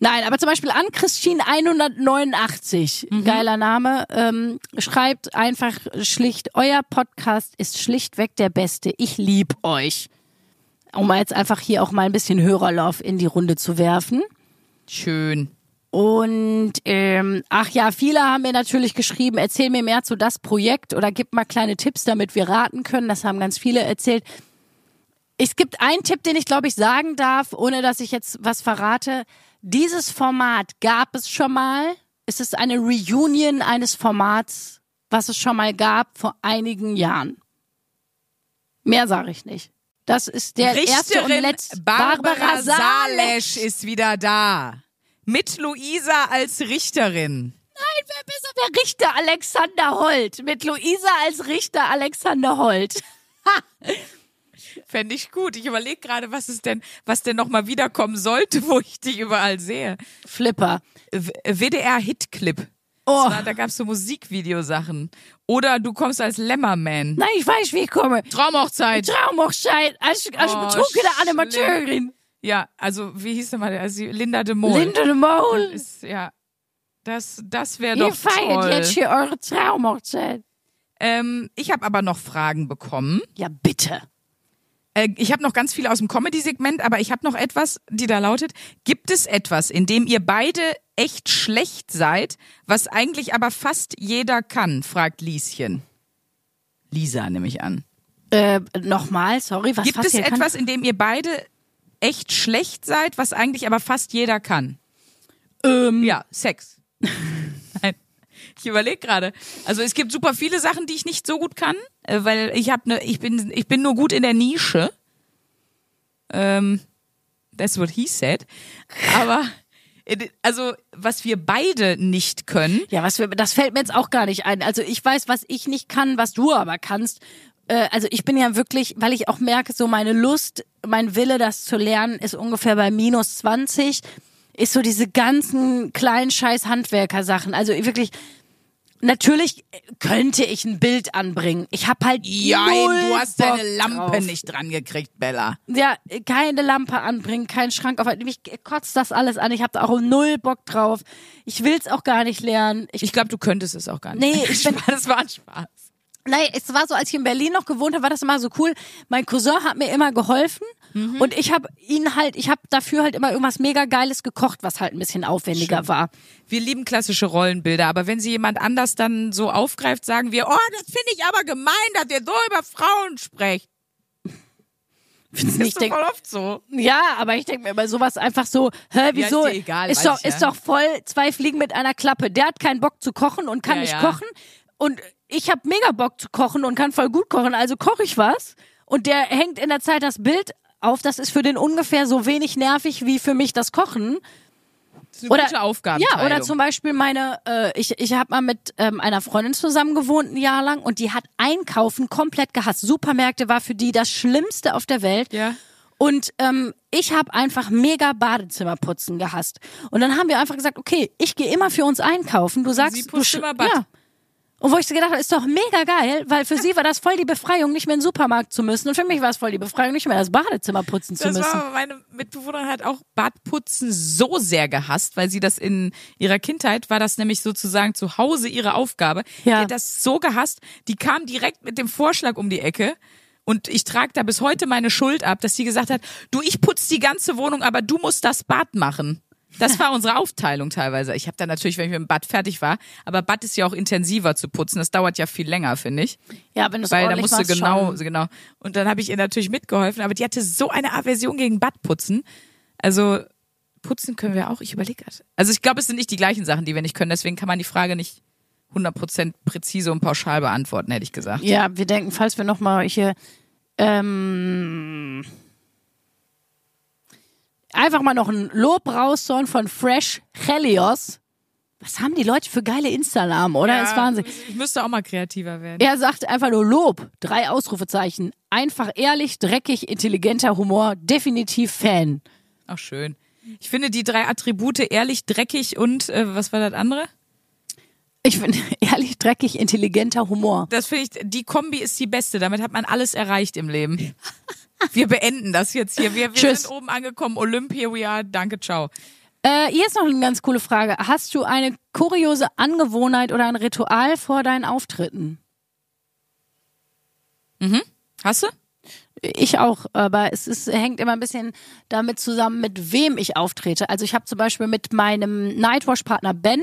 Nein, aber zum Beispiel an Christine 189, Mhm. geiler Name, ähm, schreibt einfach schlicht, euer Podcast ist schlichtweg der beste. Ich lieb euch. Um jetzt einfach hier auch mal ein bisschen Hörerlauf in die Runde zu werfen. Schön. Und ähm, ach ja, viele haben mir natürlich geschrieben, erzähl mir mehr zu das Projekt oder gib mal kleine Tipps, damit wir raten können. Das haben ganz viele erzählt. Es gibt einen Tipp, den ich glaube ich sagen darf, ohne dass ich jetzt was verrate. Dieses Format gab es schon mal. Es ist eine Reunion eines Formats, was es schon mal gab vor einigen Jahren. Mehr sage ich nicht. Das ist der erste und Richterin letzte. Barbara, Salesch. Salesch ist wieder da. Mit Luisa als Richterin. Nein, wer besser der Richter Alexander Holt. Mit Luisa als Richter Alexander Holt. Fände ich gut. Ich überlege gerade, was es denn, was denn nochmal wiederkommen sollte, wo ich dich überall sehe. Flipper. WDR-Hitclip. Oh. War- Da gab's so Musikvideosachen. Oder du kommst als Lämmerman. Nein, ich weiß, wie ich komme. Traumhochzeit. Traumhochzeit als, als Oh, betrunkene. Animateurin. Ja, also wie hieß der mal? Also Linda de Mol. Linda de Mol. Ist, ja, das, das wäre Ihr doch feiert toll. jetzt hier eure Traumhochzeit. Ähm, ich habe aber noch Fragen bekommen. Ja, bitte. Äh, ich habe noch ganz viele aus dem Comedy-Segment, aber ich habe noch etwas, die da lautet: Gibt es etwas, in dem ihr beide echt schlecht seid, was eigentlich aber fast jeder kann? fragt Lieschen. Lisa nehme ich an. Äh, nochmal, sorry, was Gibt es hier kann? etwas, in dem ihr beide echt schlecht seid, was eigentlich aber fast jeder kann? Ähm, Ja, Sex. Ich überlege gerade. Also es gibt super viele Sachen, die ich nicht so gut kann, äh, weil ich habe ne, ich bin ich bin nur gut in der Nische. Ähm, that's what he said. Aber äh, also was wir beide nicht können, Ja, was wir, das fällt mir jetzt auch gar nicht ein. Also ich weiß, was ich nicht kann, was du aber kannst. Äh, Also ich bin ja wirklich, weil ich auch merke, so meine Lust, mein Wille, das zu lernen, ist ungefähr bei minus 20. Ist so diese ganzen kleinen scheiß Handwerker-Sachen. Also wirklich, natürlich könnte ich ein Bild anbringen. Ich hab halt null du hast Bock deine Lampe drauf. nicht dran gekriegt, Bella. Ja, keine Lampe anbringen, keinen Schrank auf. Mich kotzt das alles an. Ich habe da auch null Bock drauf. Ich will's auch gar nicht lernen. Ich Ich glaube, du könntest es auch gar nicht. Nee, ich bin- das war ein Spaß. Nein, es war so, als ich in Berlin noch gewohnt habe, war das immer so cool. Mein Cousin hat mir immer geholfen Mhm. und ich habe ihn halt, ich habe dafür halt immer irgendwas mega Geiles gekocht, was halt ein bisschen aufwendiger war. Wir lieben klassische Rollenbilder, aber wenn sie jemand anders dann so aufgreift, sagen wir, oh, das finde ich aber gemein, dass ihr so über Frauen sprecht. Ich Das ist denk, voll oft so. ja, aber ich denke mir bei sowas einfach so, hä, wieso? ist dir egal, ist doch, ich, ist ja. doch voll zwei Fliegen mit einer Klappe. Der hat keinen Bock zu kochen und kann Ja, nicht ja. kochen und ich habe mega Bock zu kochen und kann voll gut kochen, also koche ich was und der hängt in der Zeit das Bild auf, das ist für den ungefähr so wenig nervig wie für mich das Kochen. Das ist eine Oder- gute Aufgabenteilung. Ja, oder zum Beispiel meine, äh, ich, ich habe mal mit ähm, einer Freundin zusammen gewohnt ein Jahr lang und die hat Einkaufen komplett gehasst. Supermärkte war für die das Schlimmste auf der Welt. Ja. Und ähm, ich habe einfach mega Badezimmerputzen gehasst. Und dann haben wir einfach gesagt, okay, ich gehe immer für uns einkaufen. Du sagst, sie du immer Bad. ja. Und wo ich so gedacht habe, ist doch mega geil, weil für sie war das voll die Befreiung, nicht mehr in den Supermarkt zu müssen. Und für mich war es voll die Befreiung, nicht mehr das Badezimmer putzen zu Das müssen. war, meine Mitbewohnerin hat auch Badputzen so sehr gehasst, weil sie das in ihrer Kindheit war das nämlich sozusagen zu Hause ihre Aufgabe. Ja. Die hat das so gehasst, die kam direkt mit dem Vorschlag um die Ecke. Und ich trage da bis heute meine Schuld ab, dass sie gesagt hat, du, ich putz die ganze Wohnung, aber du musst das Bad machen. Das war unsere Aufteilung teilweise. Ich habe dann natürlich, wenn ich mit dem Bad fertig war, aber Bad ist ja auch intensiver zu putzen. Das dauert ja viel länger, finde ich. Ja, wenn du es Weil da musst du genau, schon. genau. Und dann habe ich ihr natürlich mitgeholfen, aber die hatte so eine Aversion gegen Badputzen. Also putzen können wir auch. Ich überlege gerade. Also ich glaube, es sind nicht die gleichen Sachen, die wir nicht können. Deswegen kann man die Frage nicht 100% präzise und pauschal beantworten, hätte ich gesagt. Ja, wir denken, falls wir nochmal hier ähm, einfach mal noch ein Lob raushauen von Fresh Helios. Was haben die Leute für geile Insta-Namen, oder? Ja, ist Wahnsinn. Ich müsste auch mal kreativer werden. Er sagt einfach nur Lob. Drei Ausrufezeichen. Einfach ehrlich, dreckig, intelligenter Humor. Definitiv Fan. Auch schön. Ich finde die drei Attribute ehrlich, dreckig und äh, was war das andere? Ich finde ehrlich, dreckig, intelligenter Humor. Das finde ich, die Kombi ist die beste. Damit hat man alles erreicht im Leben. Wir beenden das jetzt hier. Wir, wir Tschüss. sind oben angekommen. Olymp, here we are. Danke, ciao. Äh, hier ist noch eine ganz coole Frage. Hast du eine kuriose Angewohnheit oder ein Ritual vor deinen Auftritten? Hast du? Ich auch, aber es ist, hängt immer ein bisschen damit zusammen, mit wem ich auftrete. Also ich habe zum Beispiel mit meinem Nightwash-Partner Ben,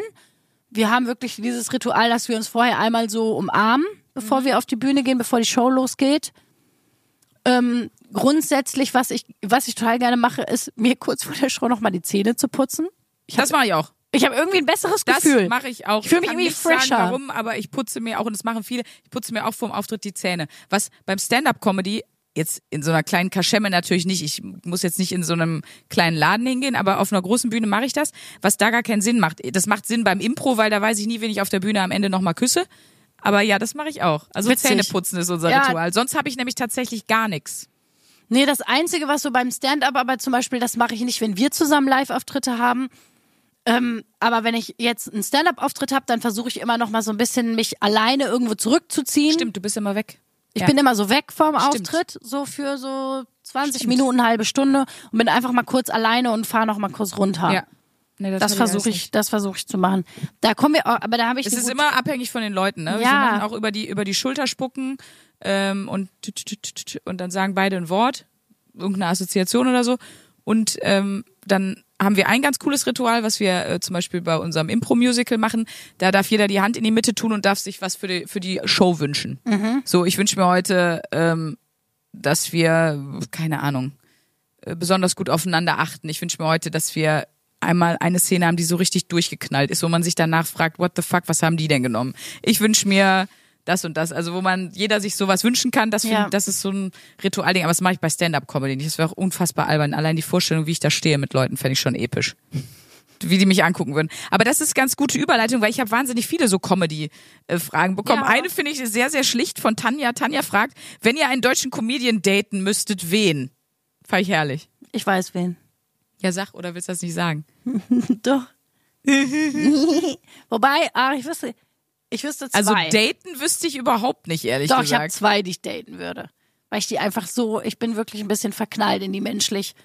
wir haben wirklich dieses Ritual, dass wir uns vorher einmal so umarmen, bevor wir auf die Bühne gehen, bevor die Show losgeht. Ähm, grundsätzlich, was ich, was ich total gerne mache, ist mir kurz vor der Show nochmal die Zähne zu putzen. Ich Das habe mache ich auch. ich hab irgendwie ein besseres Das Gefühl. mache ich auch. Ich fühl mich irgendwie nicht sagen, fresher. warum, aber ich putze mir auch, und das machen viele, ich putze mir auch vorm Auftritt die Zähne. Was beim Stand-Up-Comedy jetzt in so einer kleinen Kaschemme natürlich nicht. Ich muss jetzt nicht in so einem kleinen Laden hingehen, aber auf einer großen Bühne mache ich das, was da gar keinen Sinn macht. Das macht Sinn beim Impro, weil da weiß ich nie, wen ich auf der Bühne am Ende nochmal küsse. Aber ja, das mache ich auch. Also Witzig. Zähneputzen ist unser Ja. Ritual. Sonst habe ich nämlich tatsächlich gar nichts. Nee, das Einzige, was so beim Stand-up, aber zum Beispiel, das mache ich nicht, wenn wir zusammen Live-Auftritte haben. Ähm, aber wenn ich jetzt einen Stand-up-Auftritt habe, dann versuche ich immer noch mal so ein bisschen mich alleine irgendwo zurückzuziehen. Stimmt, du bist immer weg. Ich Ja. bin immer so weg vom Stimmt. Auftritt, so für so 20 Stimmt. Minuten, eine halbe Stunde und bin einfach mal kurz alleine und fahre noch mal kurz runter. Ja. Nee, Das alles versuche ich, das versuche ich zu machen. Da kommen wir, auch, aber da habe ich Es ist immer abhängig von den Leuten, ne? Ja. Sie machen auch über die, über die Schulter spucken ähm, und, und dann sagen beide ein Wort, irgendeine Assoziation oder so. Und ähm, dann haben wir ein ganz cooles Ritual, was wir äh, zum Beispiel bei unserem Impro-Musical machen. Da darf jeder die Hand in die Mitte tun und darf sich was für die, für die Show wünschen. So, ich wünsche mir heute, ähm, dass wir, keine Ahnung, äh, besonders gut aufeinander achten. Ich wünsche mir heute, dass wir einmal eine Szene haben, die so richtig durchgeknallt ist, wo man sich danach fragt, what the fuck, was haben die denn genommen? Ich wünsche mir das und das, also wo man jeder sich sowas wünschen kann, das, find, Ja. das ist so ein Ritualding, aber das mache ich bei Stand-Up-Comedy nicht. Das wäre auch unfassbar albern. Allein die Vorstellung, wie ich da stehe mit Leuten, fände ich schon episch. Wie die mich angucken würden. Aber das ist ganz gute Überleitung, weil ich habe wahnsinnig viele so Comedy-Fragen bekommen. Ja. Eine finde ich sehr, sehr schlicht von Tanja. Tanja fragt, wenn ihr einen deutschen Comedian daten müsstet, wen? Fand ich herrlich. ich weiß wen. Ja, sag, oder willst du das nicht sagen? Doch. Wobei, ah, ich wüsste, ich wüsste zwei. Also daten wüsste ich überhaupt nicht, ehrlich Doch, ich habe gesagt. zwei, die ich daten würde. Weil ich die einfach so, ich bin wirklich ein bisschen verknallt in die menschlich.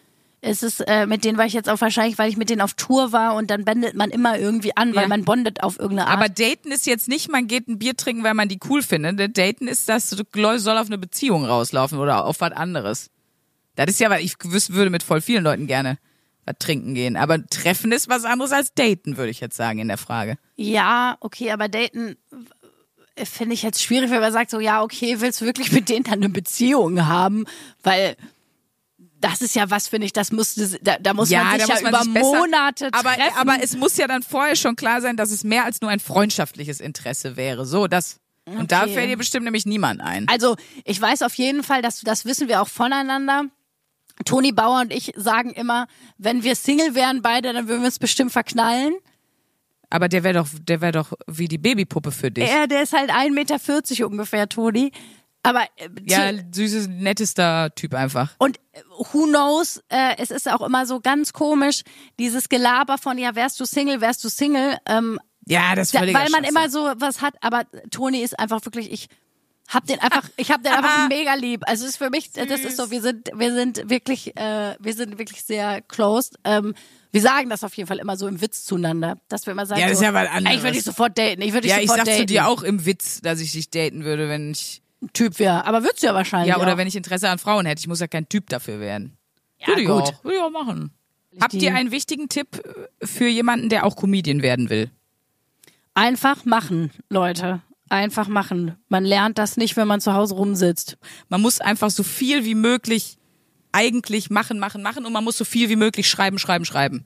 Es ist, äh, mit denen war ich jetzt auch wahrscheinlich, weil ich mit denen auf Tour war und dann bändet man immer irgendwie an, weil Ja. man bondet auf irgendeine Art. Aber daten ist jetzt nicht, man geht ein Bier trinken, weil man die cool findet. Daten ist das, soll auf eine Beziehung rauslaufen oder auf was anderes. Das ist ja, weil ich würde mit voll vielen Leuten gerne trinken gehen. Aber treffen ist was anderes als daten, würde ich jetzt sagen in der Frage. ja, okay, aber daten finde ich jetzt schwierig, wenn man sagt so, ja, okay, willst du wirklich mit denen dann eine Beziehung haben? Weil das ist ja was, finde ich, das muss, da, da muss man sich ja über Monate aber, treffen. aber es muss ja dann vorher schon klar sein, dass es mehr als nur ein freundschaftliches Interesse wäre. So, das. Und da Okay. fällt dir bestimmt nämlich niemand ein. Also, ich weiß auf jeden Fall, dass das wissen wir auch voneinander. Toni Bauer und ich sagen immer, wenn wir Single wären beide, dann würden wir uns bestimmt verknallen. Aber der wäre doch, der wäre doch wie die Babypuppe für dich. Er, der ist halt 1,40 Meter ungefähr, Toni. Aber äh, ja, süßes, nettester Typ einfach. und äh, who knows, äh, es ist auch immer so ganz komisch, dieses Gelaber von, ja, wärst du Single, wärst du Single, ähm, Ja, das ist da, weil man Schwachsinn. immer so was hat, aber Toni ist einfach wirklich, ich hab den einfach, ich hab den einfach mega lieb. Also ist für mich, das ist so, wir sind, wir sind wirklich, äh, wir sind wirklich sehr close. Ähm, wir sagen das auf jeden Fall immer so im Witz zueinander, dass wir immer sagen, Ja, das ist so, ja was anderes. ich würde dich sofort daten, ich würde dich Ja, ich sofort sag daten. zu dir auch im Witz, dass ich dich daten würde, wenn ich. Typ wäre, aber würdest du ja wahrscheinlich Ja, oder auch. wenn ich Interesse an Frauen hätte. Ich muss ja kein Typ dafür werden. Ja, würde ich gut. auch. Würde ich auch machen. Habt ihr einen wichtigen Tipp äh, für jemanden, der auch Comedian werden will? Einfach machen, Leute. Einfach machen. Man lernt das nicht, wenn man zu Hause rumsitzt. Man muss einfach so viel wie möglich eigentlich machen, machen, machen und man muss so viel wie möglich schreiben, schreiben, schreiben.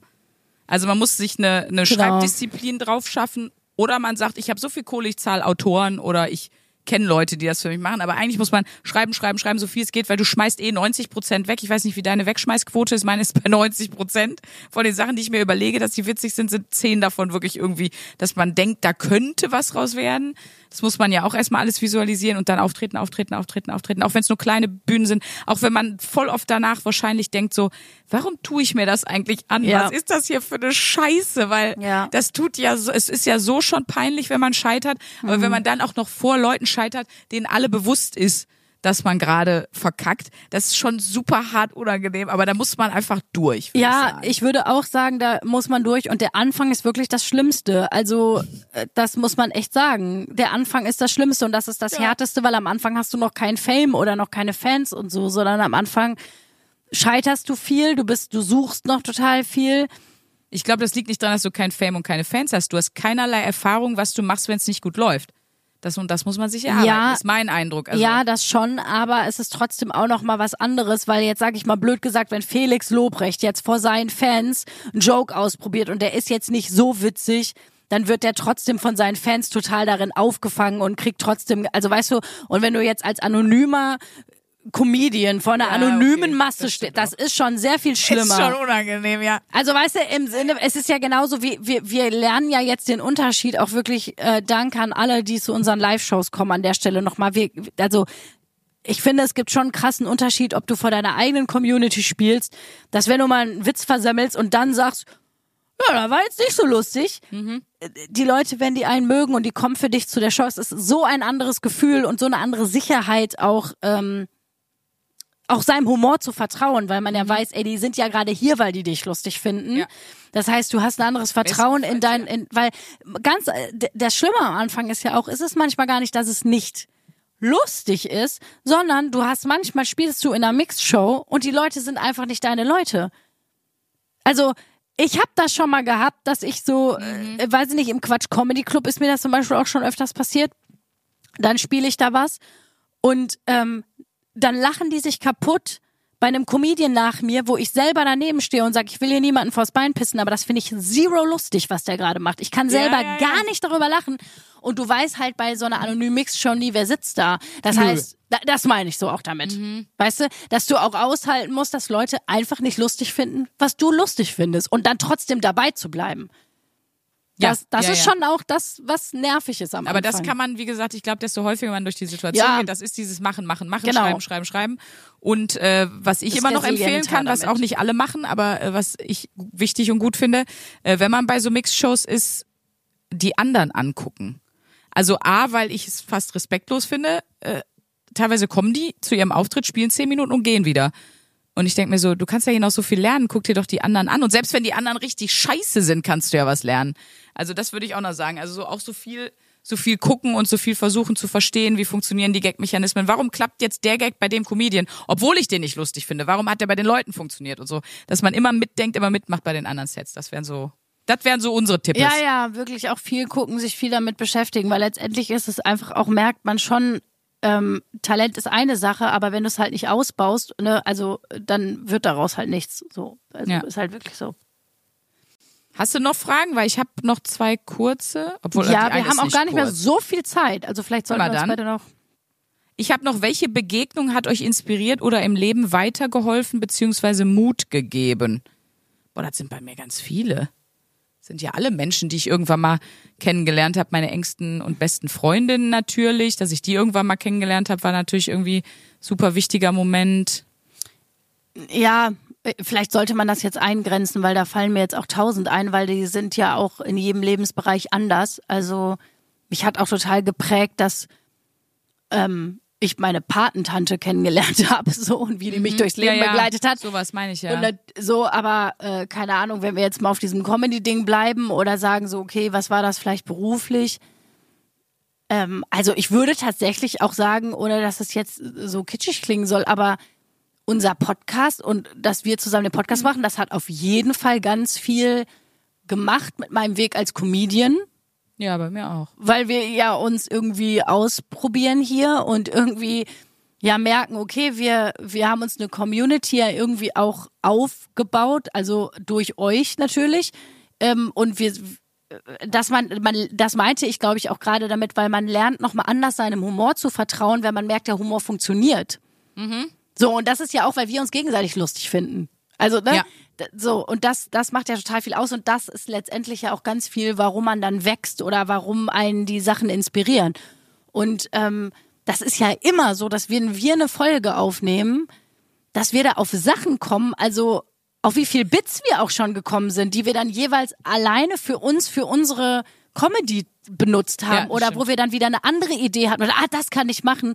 Also man muss sich eine, eine Genau. Schreibdisziplin drauf schaffen oder man sagt, ich habe so viel Kohle, ich zahle Autoren oder ich kenne Leute, die das für mich machen. Aber eigentlich muss man schreiben, schreiben, schreiben, so viel es geht, weil du schmeißt eh 90 Prozent weg. Ich weiß nicht, wie deine Wegschmeißquote ist. Meine ist bei 90 Prozent. Von den Sachen, die ich mir überlege, dass die witzig sind, sind zehn davon wirklich irgendwie, dass man denkt, da könnte was raus werden. Das muss man ja auch erstmal alles visualisieren und dann auftreten, auftreten, auftreten, auftreten. Auch wenn es nur kleine Bühnen sind. Auch wenn man voll oft danach wahrscheinlich denkt so, warum tue ich mir das eigentlich an? Ja. Was ist das hier für eine Scheiße? Weil Ja. das tut ja so, es ist ja so schon peinlich, wenn man scheitert. Aber Mhm. wenn man dann auch noch vor Leuten scheitert, denen alle bewusst ist, dass man gerade verkackt, das ist schon super hart unangenehm, aber da muss man einfach durch. ich Ja, sagen. ich würde auch sagen, da muss man durch und der Anfang ist wirklich das Schlimmste. Also äh, das muss man echt sagen. Der Anfang ist das Schlimmste und das ist das Härteste, weil am Anfang hast du noch kein Fame oder noch keine Fans und so, sondern am Anfang scheiterst du viel, du bist, du suchst noch total viel. Ich glaube, das liegt nicht daran, dass du kein Fame und keine Fans hast. Du hast keinerlei Erfahrung, was du machst, wenn es nicht gut läuft. Das und das muss man sich erarbeiten, Ja. ist mein Eindruck. Also, ja, das schon, aber es ist trotzdem auch noch mal was anderes, weil jetzt sage ich mal blöd gesagt, wenn Felix Lobrecht jetzt vor seinen Fans einen Joke ausprobiert und der ist jetzt nicht so witzig, dann wird der trotzdem von seinen Fans total darin aufgefangen und kriegt trotzdem, also weißt du, und wenn du jetzt als anonymer Comedian vor einer Ja, anonymen okay, Masse stimmt das ist schon sehr viel schlimmer. ist schon unangenehm, ja. Also weißt du, im Sinne, es ist ja genauso wie wir, wir lernen ja jetzt den Unterschied auch wirklich äh, Dank an alle, die zu unseren Live-Shows kommen an der Stelle nochmal. Wir, also ich finde, es gibt schon einen krassen Unterschied, ob du vor deiner eigenen Community spielst, dass wenn du mal einen Witz versemmelst und dann sagst, ja, da war jetzt nicht so lustig. Die Leute, wenn die einen mögen und die kommen für dich zu der Show, es ist so ein anderes Gefühl und so eine andere Sicherheit auch, ähm, auch seinem Humor zu vertrauen, weil man ja weiß, ey, die sind ja gerade hier, weil die dich lustig finden. Ja. Das heißt, du hast ein anderes Vertrauen in dein, in, weil ganz, äh, das Schlimme am Anfang ist ja auch, ist es manchmal gar nicht, dass es nicht lustig ist, sondern du hast manchmal spielst du in einer Mixed-Show und die Leute sind einfach nicht deine Leute. Also, ich habe das schon mal gehabt, dass ich so, äh, weiß ich nicht, im Quatsch Comedy Club ist mir das zum Beispiel auch schon öfters passiert. Dann spiele ich da was und ähm, dann lachen die sich kaputt bei einem Comedian nach mir, wo ich selber daneben stehe und sage, ich will hier niemanden vors Bein pissen, aber das finde ich zero lustig, was der gerade macht. Ich kann selber ja, ja. gar nicht darüber lachen. Und du weißt halt bei so einer anonymen Mix schon nie, wer sitzt da. Das Nö. heißt, da, das meine ich so auch damit. Weißt du, dass du auch aushalten musst, dass Leute einfach nicht lustig finden, was du lustig findest und dann trotzdem dabei zu bleiben. Ja, Das, das ja, ist ja. schon auch das, was nervig ist am Aber Anfang. das kann man, wie gesagt, ich glaube, desto häufiger man durch die Situation Ja. geht, das ist dieses Machen, Machen, Machen, Genau. Schreiben, Schreiben, Schreiben. Und äh, was ich Das immer noch empfehlen kann, was auch nicht alle machen, aber äh, was ich wichtig und gut finde, äh, wenn man bei so Mixed-Shows ist, die anderen angucken. Also A, weil ich es fast respektlos finde, äh, teilweise kommen die zu ihrem Auftritt, spielen zehn Minuten und gehen wieder. Und ich denke mir so, du kannst ja hier noch so viel lernen, guck dir doch die anderen an. Und selbst wenn die anderen richtig scheiße sind, kannst du ja was lernen. Also das würde ich auch noch sagen. Also so auch so viel, so viel gucken und so viel versuchen zu verstehen, wie funktionieren die Gag-Mechanismen. Warum klappt jetzt der Gag bei dem Comedian, obwohl ich den nicht lustig finde? Warum hat der bei den Leuten funktioniert und so? Dass man immer mitdenkt, immer mitmacht bei den anderen Sets. Das wären so, das wären so unsere Tipps. Ja, ja, wirklich auch viel gucken, sich viel damit beschäftigen, weil letztendlich ist es einfach auch, merkt man schon, ähm, Talent ist eine Sache, aber wenn du es halt nicht ausbaust, ne, also dann wird daraus halt nichts. So, also Ja. ist halt wirklich so. Hast du noch Fragen? Weil ich habe noch zwei kurze. Obwohl, ja, wir haben auch gar nicht mehr kurz. so viel Zeit. Also vielleicht sollten Mal wir uns dann. beide noch. Ich habe noch, welche Begegnung hat euch inspiriert oder im Leben weitergeholfen beziehungsweise Mut gegeben? Boah, das sind bei mir ganz viele. Sind ja alle Menschen, die ich irgendwann mal kennengelernt habe, meine engsten und besten Freundinnen natürlich. Dass ich die irgendwann mal kennengelernt habe, war natürlich irgendwie super wichtiger Moment. Ja, vielleicht sollte man das jetzt eingrenzen, weil da fallen mir jetzt auch tausend ein, weil die sind ja auch in jedem Lebensbereich anders. Also mich hat auch total geprägt, dass ähm, ich meine Patentante kennengelernt habe, so und wie die mich durchs Leben Mhm. ja, ja, begleitet hat. Sowas meine ich ja. Und so, aber äh, keine Ahnung, wenn wir jetzt mal auf diesem Comedy-Ding bleiben oder sagen so, okay, was war das vielleicht beruflich? Ähm, also ich würde tatsächlich auch sagen, ohne dass es jetzt so kitschig klingen soll, aber unser Podcast und dass wir zusammen den Podcast machen, das hat auf jeden Fall ganz viel gemacht mit meinem Weg als Comedian, Ja, bei mir auch. weil wir ja uns irgendwie ausprobieren hier und irgendwie ja merken, okay, wir, wir haben uns eine Community ja irgendwie auch aufgebaut, also durch euch natürlich. Ähm, und wir, dass man, man, das meinte ich, glaube ich, auch gerade damit, weil man lernt, nochmal anders seinem Humor zu vertrauen, wenn man merkt, der Humor funktioniert. So, und das ist ja auch, weil wir uns gegenseitig lustig finden. Also, ne? Ja. So, und das, das macht ja total viel aus und das ist letztendlich ja auch ganz viel, warum man dann wächst oder warum einen die Sachen inspirieren. Und ähm, das ist ja immer so, dass wenn wir eine Folge aufnehmen, dass wir da auf Sachen kommen, also auf wie viel Bits wir auch schon gekommen sind, die wir dann jeweils alleine für uns, für unsere Comedy benutzt haben Ja, oder stimmt. wo wir dann wieder eine andere Idee hatten oder ah, das kann ich machen.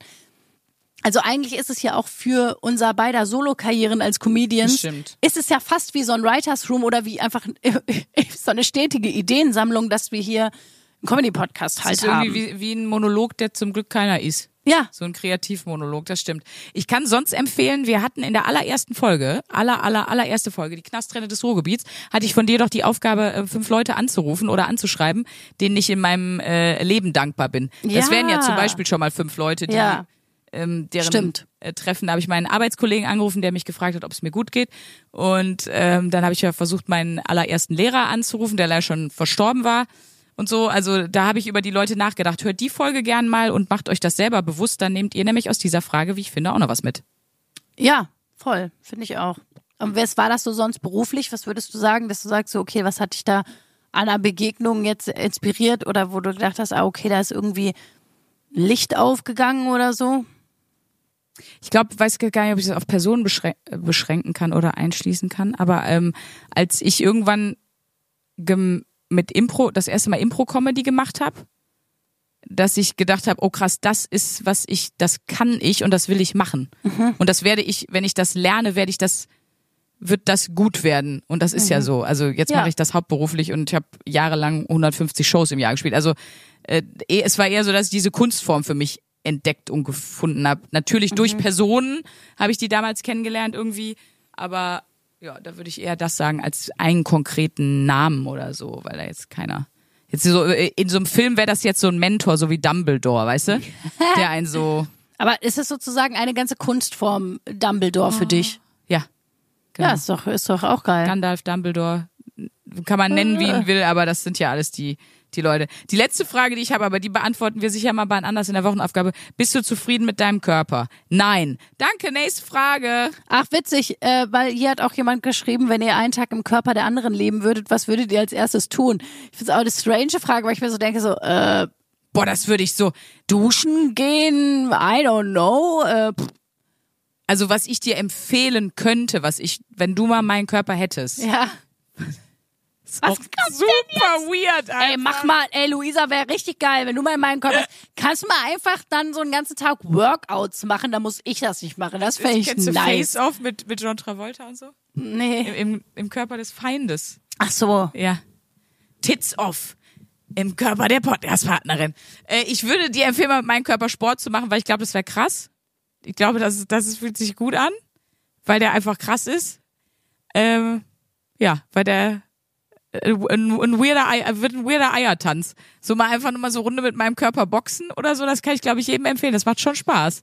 Also eigentlich ist es ja auch für unser beider Solo-Karrieren als Comedians, Stimmt. ist es ja fast wie so ein Writers Room oder wie einfach so eine stetige Ideensammlung, dass wir hier einen Comedy-Podcast Das halt ist irgendwie haben. wie, wie ein Monolog, der zum Glück keiner ist. Ja, So ein Kreativmonolog, das stimmt. Ich kann sonst empfehlen, wir hatten in der allerersten Folge, aller, aller, allererste Folge, die Knasttrenne des Ruhrgebiets, hatte ich von dir doch die Aufgabe, äh, fünf Leute anzurufen oder anzuschreiben, denen ich in meinem äh, Leben dankbar bin. Das Ja. wären ja zum Beispiel schon mal fünf Leute, die Ja. Ähm, deren Stimmt. Äh, Treffen, da habe ich meinen Arbeitskollegen angerufen, der mich gefragt hat, ob es mir gut geht. Und ähm, dann habe ich ja versucht, meinen allerersten Lehrer anzurufen, der leider schon verstorben war. Und so, also da habe ich über die Leute nachgedacht. Hört die Folge gern mal und macht euch das selber bewusst. Dann nehmt ihr nämlich aus dieser Frage, wie ich finde, auch noch was mit. ja, voll, finde ich auch. Und was war das so sonst beruflich? Was würdest du sagen, dass du sagst, so, okay, was hat dich da an einer Begegnung jetzt inspiriert oder wo du gedacht hast, ah, okay, da ist irgendwie Licht aufgegangen oder so? Ich glaube, weiß gar nicht, ob ich das auf Personen beschrän beschränken kann oder einschließen kann. Aber ähm, als ich irgendwann mit Impro, das erste Mal Impro-Comedy gemacht habe, dass ich gedacht habe, oh krass, das ist, was ich, das kann ich und das will ich machen. Und das werde ich, wenn ich das lerne, werde ich das, wird das gut werden. Und das ist ja so. Also jetzt Ja. mache ich das hauptberuflich und ich habe jahrelang 150 Shows im Jahr gespielt. Also äh, eh- es war eher so, dass ich diese Kunstform für mich entdeckt und gefunden habe. Natürlich durch Personen habe ich die damals kennengelernt irgendwie, aber ja, da würde ich eher das sagen als einen konkreten Namen oder so, weil da jetzt keiner jetzt so äh, in so einem Film wäre das jetzt so ein Mentor, so wie Dumbledore, weißt du, der einen so Aber ist es sozusagen eine ganze Kunstform Dumbledore für dich? ja genau. Ja, ist doch, ist doch auch geil. Gandalf, Dumbledore, kann man nennen, wie ihn will, aber das sind ja alles die, die Leute. Die letzte Frage, die ich habe, aber die beantworten wir sicher mal bei anders in der Wochenaufgabe. Bist du zufrieden mit deinem Körper? Nein. Danke, nächste Frage. Ach, witzig, äh, weil hier hat auch jemand geschrieben, wenn ihr einen Tag im Körper der anderen leben würdet, was würdet ihr als erstes tun? Ich finde es auch eine strange Frage, weil ich mir so denke, so, äh, Boah, das würde ich so. duschen gehen, I don't know. Äh, pff, Also, was ich dir empfehlen könnte, was ich, wenn du mal meinen Körper hättest. ja. Ist Was kommt super weird, Alter. Ey, mach mal, ey, Luisa, wäre richtig geil, wenn du mal in meinem Körper kannst du mal einfach dann so einen ganzen Tag Workouts machen, dann muss ich das nicht machen. Das fände ich Kennst du nice. Face Off mit, mit John Travolta und so? Nee. Im, im, Im Körper des Feindes. Ach so. Ja. Tits off. Im Körper der Podcast-Partnerin. Äh, ich würde dir empfehlen, mal mit meinem Körper Sport zu machen, weil ich glaube, das wäre krass. Ich glaube, das, das fühlt sich gut an, weil der einfach krass ist. Ähm, ja, weil der ein, ein weirder Ei, äh, wird ein weirder Eiertanz. So mal einfach nur mal so Runde mit meinem Körper boxen oder so, das kann ich, glaube ich, jedem empfehlen. Das macht schon Spaß.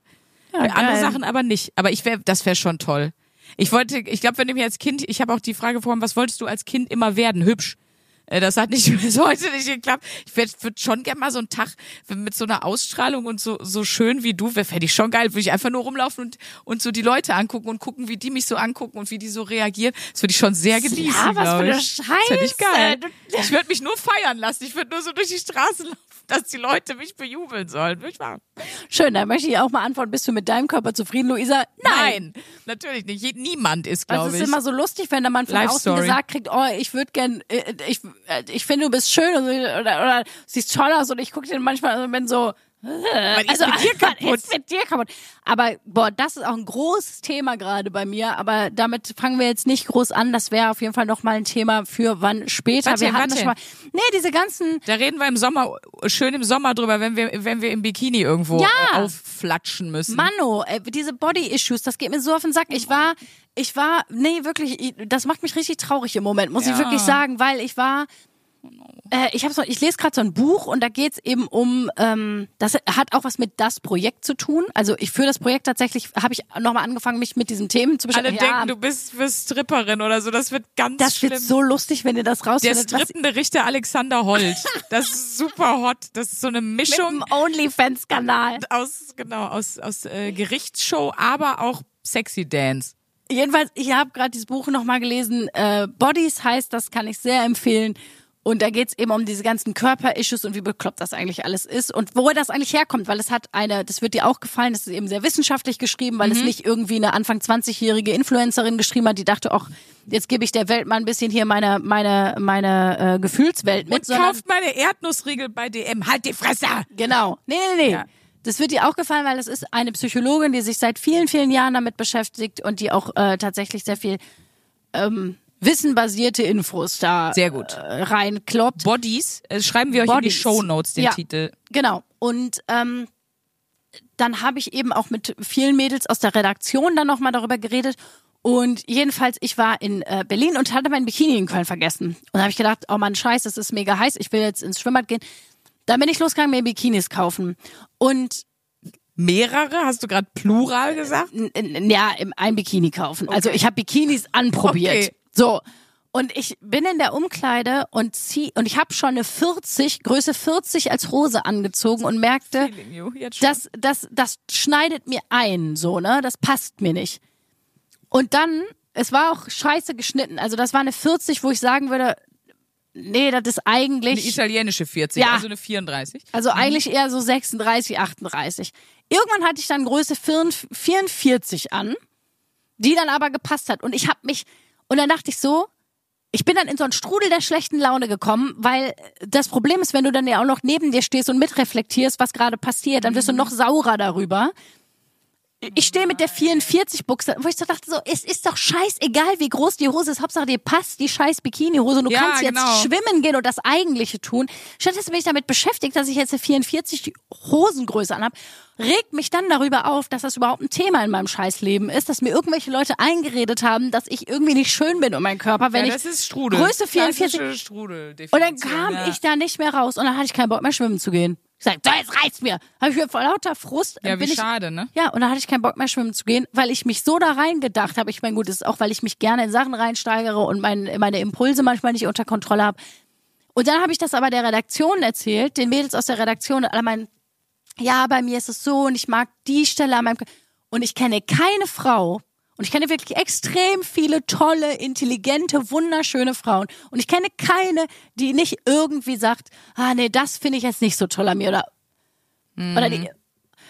Ja, Andere. Sachen aber nicht. Aber ich wäre, das wäre schon toll. Ich wollte, ich glaube, wenn du mir als Kind, ich habe auch die Frage vorhin, was wolltest du als Kind immer werden? Hübsch. Äh, Das hat nicht bis heute nicht geklappt. Ich würde würd schon gerne mal so einen Tag mit so einer Ausstrahlung und so so schön wie du, fände ich schon geil. Würde ich einfach nur rumlaufen und und so die Leute angucken und gucken, wie die mich so angucken und wie die so reagieren. Das würde ich schon sehr genießen, Ja, was für eine ich. Das ich Scheiße. geil. Ich würde mich nur feiern lassen. Ich würde nur so durch die Straße laufen, dass die Leute mich bejubeln sollen. Würde ich machen. Schön, dann möchte ich auch mal antworten, bist du mit deinem Körper zufrieden, Luisa? Nein. Nein, natürlich nicht. Niemand ist, glaube ich. ist immer so lustig, wenn der Mann von Life außen Story. gesagt kriegt, oh, ich würde gern, äh, ich, äh, ich finde, du bist schön so, oder, oder siehst toll aus und ich gucke den manchmal und bin so, Also, ist mit dir kaputt? ist mit dir kaputt? Aber, boah, das ist auch ein großes Thema gerade bei mir. Aber damit fangen wir jetzt nicht groß an. Das wäre auf jeden Fall noch mal ein Thema für wann später. Was wir hatten was das schon mal. Nee, diese ganzen, Da reden wir im Sommer, schön im Sommer drüber, wenn wir, wenn wir im Bikini irgendwo Ja. äh, aufflatschen müssen. Mano, äh, diese Body-Issues, das geht mir so auf den Sack. Ich war, ich war, nee, wirklich, ich- das macht mich richtig traurig im Moment, muss ich Ja. wirklich sagen, weil ich war, äh, ich so, ich lese gerade so ein Buch und da geht's eben um, ähm, das hat auch was mit das Projekt zu tun. Also ich für das Projekt tatsächlich habe ich nochmal angefangen, mich mit diesen Themen zu Alle beschäftigen. Ja, denken, du bist für Stripperin oder so. Das wird ganz das schlimm. wird so lustig, wenn ihr das der rausfindet. was- strippende Richter Alexander Holt. Das ist super hot. Das ist so eine mit Mischung dem OnlyFans-Kanal. aus, genau, aus, aus äh, Gerichtsshow, aber auch Sexy Dance. Jedenfalls, ich habe gerade dieses Buch nochmal gelesen. Äh, Bodies heißt, das kann ich sehr empfehlen. Und da geht's eben um diese ganzen Körper-Issues und wie bekloppt das eigentlich alles ist und wo das eigentlich herkommt, weil es hat eine, das wird dir auch gefallen, das ist eben sehr wissenschaftlich geschrieben, weil es nicht irgendwie eine Anfang 20-jährige Influencerin geschrieben hat, die dachte, ach, jetzt gebe ich der Welt mal ein bisschen hier meine, meine, meine äh, Gefühlswelt mit. Und kauft meine Erdnussriegel bei DM. Halt die Fresse! Genau. Nee, nee, nee. Ja. Das wird dir auch gefallen, weil das ist eine Psychologin, die sich seit vielen, vielen Jahren damit beschäftigt und die auch äh, tatsächlich sehr viel ähm, wissenbasierte Infos da Sehr gut. Äh, reinkloppt. Bodies, äh, schreiben wir euch in die Bodies. Show Notes den Ja. Titel. Genau. Und ähm, dann habe ich eben auch mit vielen Mädels aus der Redaktion dann nochmal darüber geredet. Und jedenfalls, ich war in äh, Berlin und hatte mein Bikini in Köln vergessen. Und da habe ich gedacht, oh Mann, scheiße, es ist mega heiß, ich will jetzt ins Schwimmbad gehen. Dann bin ich losgegangen, mir Bikinis kaufen. Und Mehrere? Hast du gerade Plural gesagt? ja, ein Bikini kaufen. Also ich habe Bikinis anprobiert. Okay. So. Und ich bin in der Umkleide und zieh und ich habe schon eine 40, Größe 40 als Hose angezogen und merkte, das, das, das schneidet mir ein, so, ne? Das passt mir nicht. Und dann, es war auch scheiße geschnitten. Also das war eine 40, wo ich sagen würde, nee, das ist eine eigentlich. italienische 40, Ja. also eine 34. Also eigentlich eher so 36, 38. Irgendwann hatte ich dann Größe 44 an, die dann aber gepasst hat. Und ich habe mich, und dann dachte ich so, ich bin dann in so einen Strudel der schlechten Laune gekommen, weil das Problem ist, wenn du dann ja auch noch neben dir stehst und mitreflektierst, was gerade passiert, dann wirst du noch saurer darüber. Ich stehe mit der 44 Buchse, wo ich so dachte, so, es ist doch scheißegal, wie groß die Hose ist. Hauptsache dir passt die scheiß Bikini-Hose und du Ja, kannst jetzt genau. schwimmen gehen und das Eigentliche tun. Stattdessen bin ich damit beschäftigt, dass ich jetzt eine 44 Hosengröße anhab. Regt mich dann darüber auf, dass das überhaupt ein Thema in meinem Scheißleben ist, dass mir irgendwelche Leute eingeredet haben, dass ich irgendwie nicht schön bin um meinen Körper, wenn ja, ich das ist Strudel. Größe 44 Klassische Strudel und dann kam ja. ich da nicht mehr raus und dann hatte ich keinen Bock mehr schwimmen zu gehen. Ich sag, so jetzt reicht's mir. Habe ich mir vor lauter Frust Ja, bin wie ich, schade, ne? ja, und dann hatte ich keinen Bock mehr schwimmen zu gehen, weil ich mich so da reingedacht habe. Ich meine, gut, das ist auch, weil ich mich gerne in Sachen reinsteigere und mein, meine Impulse manchmal nicht unter Kontrolle habe. Und dann habe ich das aber der Redaktion erzählt, den Mädels aus der Redaktion, und alle meinen, ja, bei mir ist es so und ich mag die Stelle an meinem K und ich kenne keine Frau und ich kenne wirklich extrem viele tolle, intelligente, wunderschöne Frauen und ich kenne keine, die nicht irgendwie sagt, ah nee, das finde ich jetzt nicht so toll an mir oder oder die,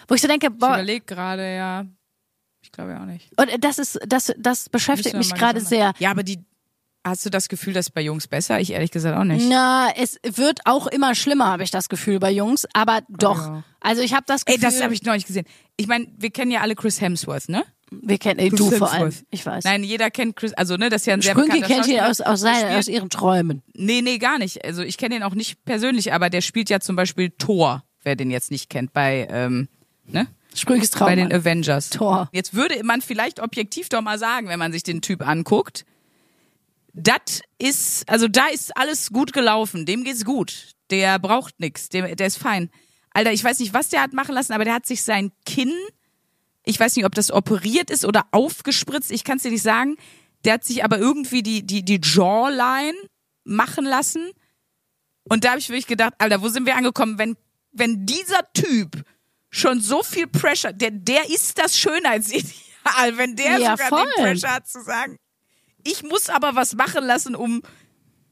wo ich so denke, Ich boah, überlege gerade, ja. Ich glaube ja auch nicht. und das ist das das beschäftigt mich gerade sehr. Ja, aber die. Hast du das Gefühl, das ist bei Jungs besser? Ich ehrlich gesagt auch nicht. Na, es wird auch immer schlimmer, habe ich das Gefühl bei Jungs, aber doch. Ja. Also ich habe das Ey, Gefühl, das habe ich neulich gesehen. Ich meine, wir kennen ja alle Chris Hemsworth, ne? Wir kennen ey, du vor allem, ich weiß. Nein, jeder kennt Chris, also ne, das ist ja ein sehr bekannter kennt ihn Schauspieler. aus, aus, seinen, aus ihren Träumen. Nee, nee, gar nicht. Also ich kenne ihn auch nicht persönlich, aber der spielt ja zum Beispiel Thor, wer den jetzt nicht kennt, bei, ähm, ne? Sprünkes Traum. Bei den Avengers. Thor. Jetzt würde man vielleicht objektiv doch mal sagen, wenn man sich den Typ anguckt, das ist, also da ist alles gut gelaufen, dem geht's gut. Der braucht nix, der, der ist fein. Alter, ich weiß nicht, was der hat machen lassen, aber der hat sich sein Kinn, ich weiß nicht, ob das operiert ist oder aufgespritzt, ich kann es dir nicht sagen. Der hat sich aber irgendwie die, die, die Jawline machen lassen. Und da habe ich wirklich gedacht, Alter, wo sind wir angekommen, wenn, wenn dieser Typ schon so viel Pressure, der, der ist das Schönheitsideal, wenn der Ja, sogar voll. den Pressure hat zu sagen, ich muss aber was machen lassen, um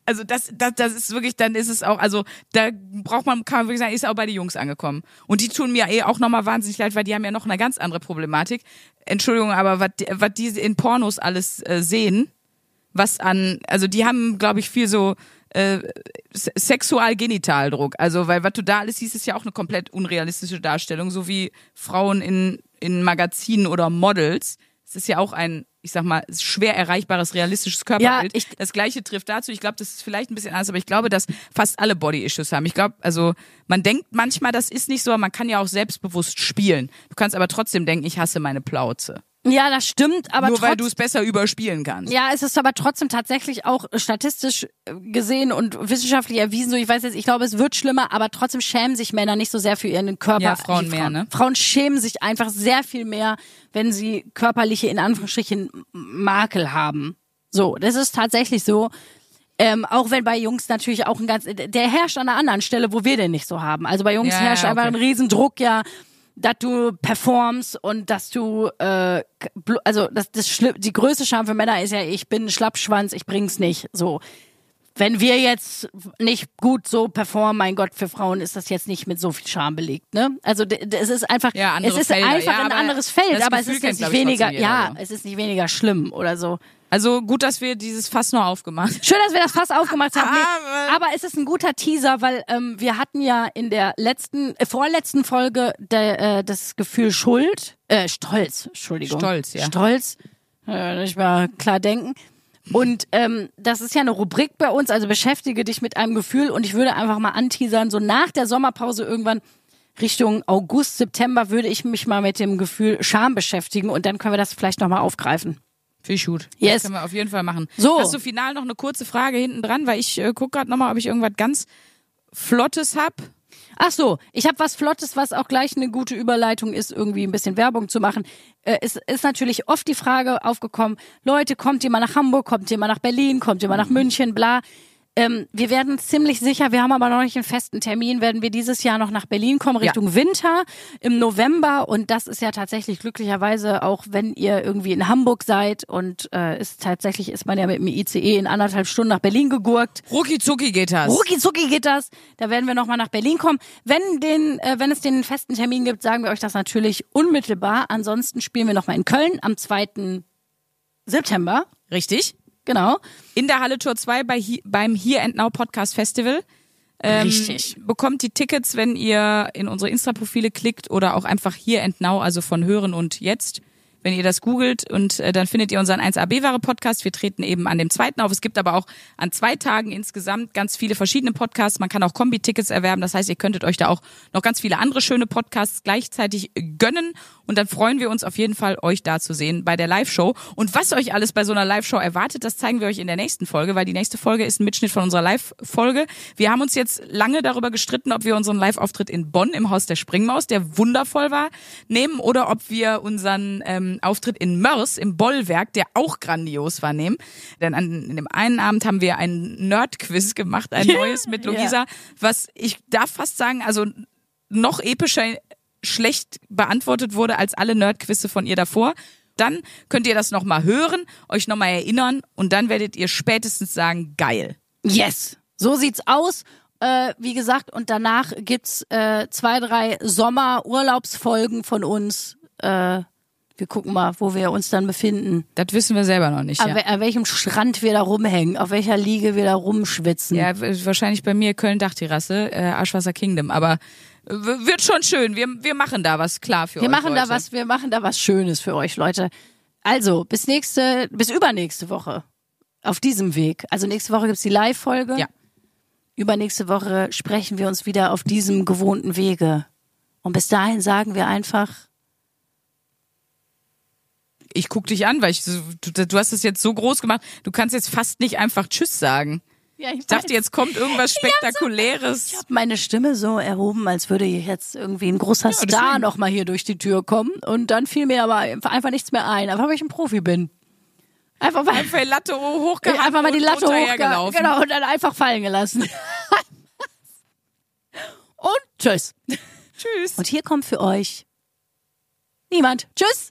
also das, das, das ist wirklich, dann ist es auch, also da braucht man, kann man wirklich sagen, ist auch bei den Jungs angekommen. Und die tun mir eh auch nochmal wahnsinnig leid, weil die haben ja noch eine ganz andere Problematik. Entschuldigung, aber was was die in Pornos alles äh, sehen, was an, also die haben, glaube ich, viel so äh, Se- Sexual-Genitaldruck. Also, weil was du da alles siehst, ist ja auch eine komplett unrealistische Darstellung, so wie Frauen in, in Magazinen oder Models. Es ist ja auch ein, ich sag mal, schwer erreichbares, realistisches Körperbild. ich- das gleiche trifft dazu. Ich glaube, das ist vielleicht ein bisschen anders, aber ich glaube, dass fast alle Body-Issues haben. Ich glaube, also man denkt manchmal, das ist nicht so, aber man kann ja auch selbstbewusst spielen. Du kannst aber trotzdem denken, ich hasse meine Plauze. Ja, das stimmt, aber Nur weil du es besser überspielen kannst. Ja, es ist aber trotzdem tatsächlich auch statistisch äh, gesehen und wissenschaftlich erwiesen. So, ich weiß jetzt, ich glaube, es wird schlimmer, aber trotzdem schämen sich Männer nicht so sehr für ihren Körper. Ja, Frauen Die mehr, ne? Frauen schämen sich einfach sehr viel mehr, wenn sie körperliche, in Anführungsstrichen, Makel haben. So, das ist tatsächlich so. Ähm, auch wenn bei Jungs natürlich auch ein ganz, der herrscht an einer anderen Stelle, wo wir den nicht so haben. Also bei Jungs Ja, herrscht ja, einfach okay. ein Riesendruck, ja, dass du performst und dass du, äh, also das, das Schli die größte Scham für Männer ist ja, ich bin ein Schlappschwanz, ich bring's nicht. So. Wenn wir jetzt nicht gut so performen, mein Gott, für Frauen ist das jetzt nicht mit so viel Scham belegt, ne? Also es ist einfach, Ja, es ist Felder. einfach Ja, ein anderes Feld, aber es Gefühl ist kennt, jetzt nicht weniger, ja, ja. es ist nicht weniger schlimm oder so. Also gut, dass wir dieses Fass noch aufgemacht haben. Schön, dass wir das fast aufgemacht haben. Nee, Aber- aber es ist ein guter Teaser, weil ähm, wir hatten ja in der letzten, äh, vorletzten Folge der, äh, das Gefühl Schuld, äh, Stolz, Entschuldigung. Stolz, ja. Stolz, äh, nicht mal klar denken. Und ähm, das ist ja eine Rubrik bei uns, also beschäftige dich mit einem Gefühl und ich würde einfach mal anteasern, so nach der Sommerpause irgendwann Richtung August, September würde ich mich mal mit dem Gefühl Scham beschäftigen und dann können wir das vielleicht nochmal aufgreifen. Gut. Yes. Das können wir auf jeden Fall machen. So. Hast du final noch eine kurze Frage hinten dran, weil ich äh, guck gerade nochmal, ob ich irgendwas ganz Flottes hab. Ach so, ich habe was Flottes, was auch gleich eine gute Überleitung ist, irgendwie ein bisschen Werbung zu machen. Äh, es ist natürlich oft die Frage aufgekommen, Leute, kommt ihr mal nach Hamburg, kommt ihr mal nach Berlin, kommt ihr mal nach München, bla. Ähm, wir werden ziemlich sicher, wir haben aber noch nicht einen festen Termin, werden wir dieses Jahr noch nach Berlin kommen, Richtung Winter im November. Und das ist ja tatsächlich glücklicherweise auch, wenn ihr irgendwie in Hamburg seid und äh, ist tatsächlich ist man ja mit dem ICE in anderthalb Stunden nach Berlin gegurkt. Rucki zucki geht das. Rucki zucki geht das. Da werden wir nochmal nach Berlin kommen. Wenn, den, äh, wenn es den festen Termin gibt, sagen wir euch das natürlich unmittelbar. Ansonsten spielen wir nochmal in Köln am 2. September. Richtig. Genau. In der Halle Tour 2 bei, beim Here and Now Podcast Festival. Ähm, Richtig. Bekommt die Tickets, wenn ihr in unsere Insta-Profile klickt oder auch einfach Here and Now, also von Hören und Jetzt. Wenn ihr das googelt und äh, dann findet ihr unseren 1AB-Ware-Podcast. Wir treten eben an dem zweiten auf. Es gibt aber auch an zwei Tagen insgesamt ganz viele verschiedene Podcasts. Man kann auch Kombi-Tickets erwerben. Das heißt, ihr könntet euch da auch noch ganz viele andere schöne Podcasts gleichzeitig gönnen. Und dann freuen wir uns auf jeden Fall, euch da zu sehen bei der Live-Show. Und was euch alles bei so einer Live-Show erwartet, das zeigen wir euch in der nächsten Folge, weil die nächste Folge ist ein Mitschnitt von unserer Live-Folge. Wir haben uns jetzt lange darüber gestritten, ob wir unseren Live-Auftritt in Bonn im Haus der Springmaus, der wundervoll war, nehmen oder ob wir unseren ähm, Auftritt in Mörs im Bollwerk, der auch grandios war, nehmen. Denn an dem einen Abend haben wir ein Nerd-Quiz gemacht, ein neues mit Luisa, was ich darf fast sagen, also noch epischer schlecht beantwortet wurde als alle Nerdquizze von ihr davor. Dann könnt ihr das nochmal hören, euch nochmal erinnern und dann werdet ihr spätestens sagen, geil. Yes. So sieht's aus. Äh, wie gesagt, und danach gibt's äh, zwei, drei Sommerurlaubsfolgen von uns. Äh, wir gucken mal, wo wir uns dann befinden. Das wissen wir selber noch nicht. An, Ja, an welchem Strand wir da rumhängen, auf welcher Liege wir da rumschwitzen. ja wahrscheinlich bei mir Köln-Dachterrasse, äh, Aschwasser Kingdom. Aber äh, wird schon schön. Wir, wir machen da was klar für Wir euch. machen da Leute. was, wir machen da was Schönes für euch, Leute. Also, bis nächste, bis übernächste Woche. Auf diesem Weg. Also nächste Woche gibt's die Live-Folge. Ja. Übernächste Woche sprechen wir uns wieder auf diesem gewohnten Wege. Und bis dahin sagen wir einfach, Ich guck dich an, weil ich du, du hast es jetzt so groß gemacht. Du kannst jetzt fast nicht einfach Tschüss sagen. ja, ich Ich dachte, jetzt kommt irgendwas Spektakuläres. Ich habe meine Stimme so erhoben, als würde jetzt irgendwie ein großer Star deswegen. noch mal hier durch die Tür kommen. Und dann fiel mir aber einfach nichts mehr ein. Einfach weil ich ein Profi bin. Einfach weil Einfach die Latte hochgehalten einfach mal die Latte hochgelaufen. Genau, und dann einfach fallen gelassen. und tschüss. Tschüss. Und hier kommt für euch niemand. Tschüss.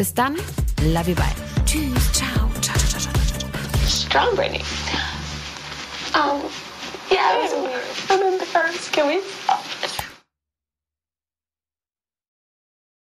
Bis dann, love you, bye. Tschüss, ciao, ciao, ciao, ciao, ciao, ciao. strong Brittany. Um, yeah, it was weird. And then the can we stop this?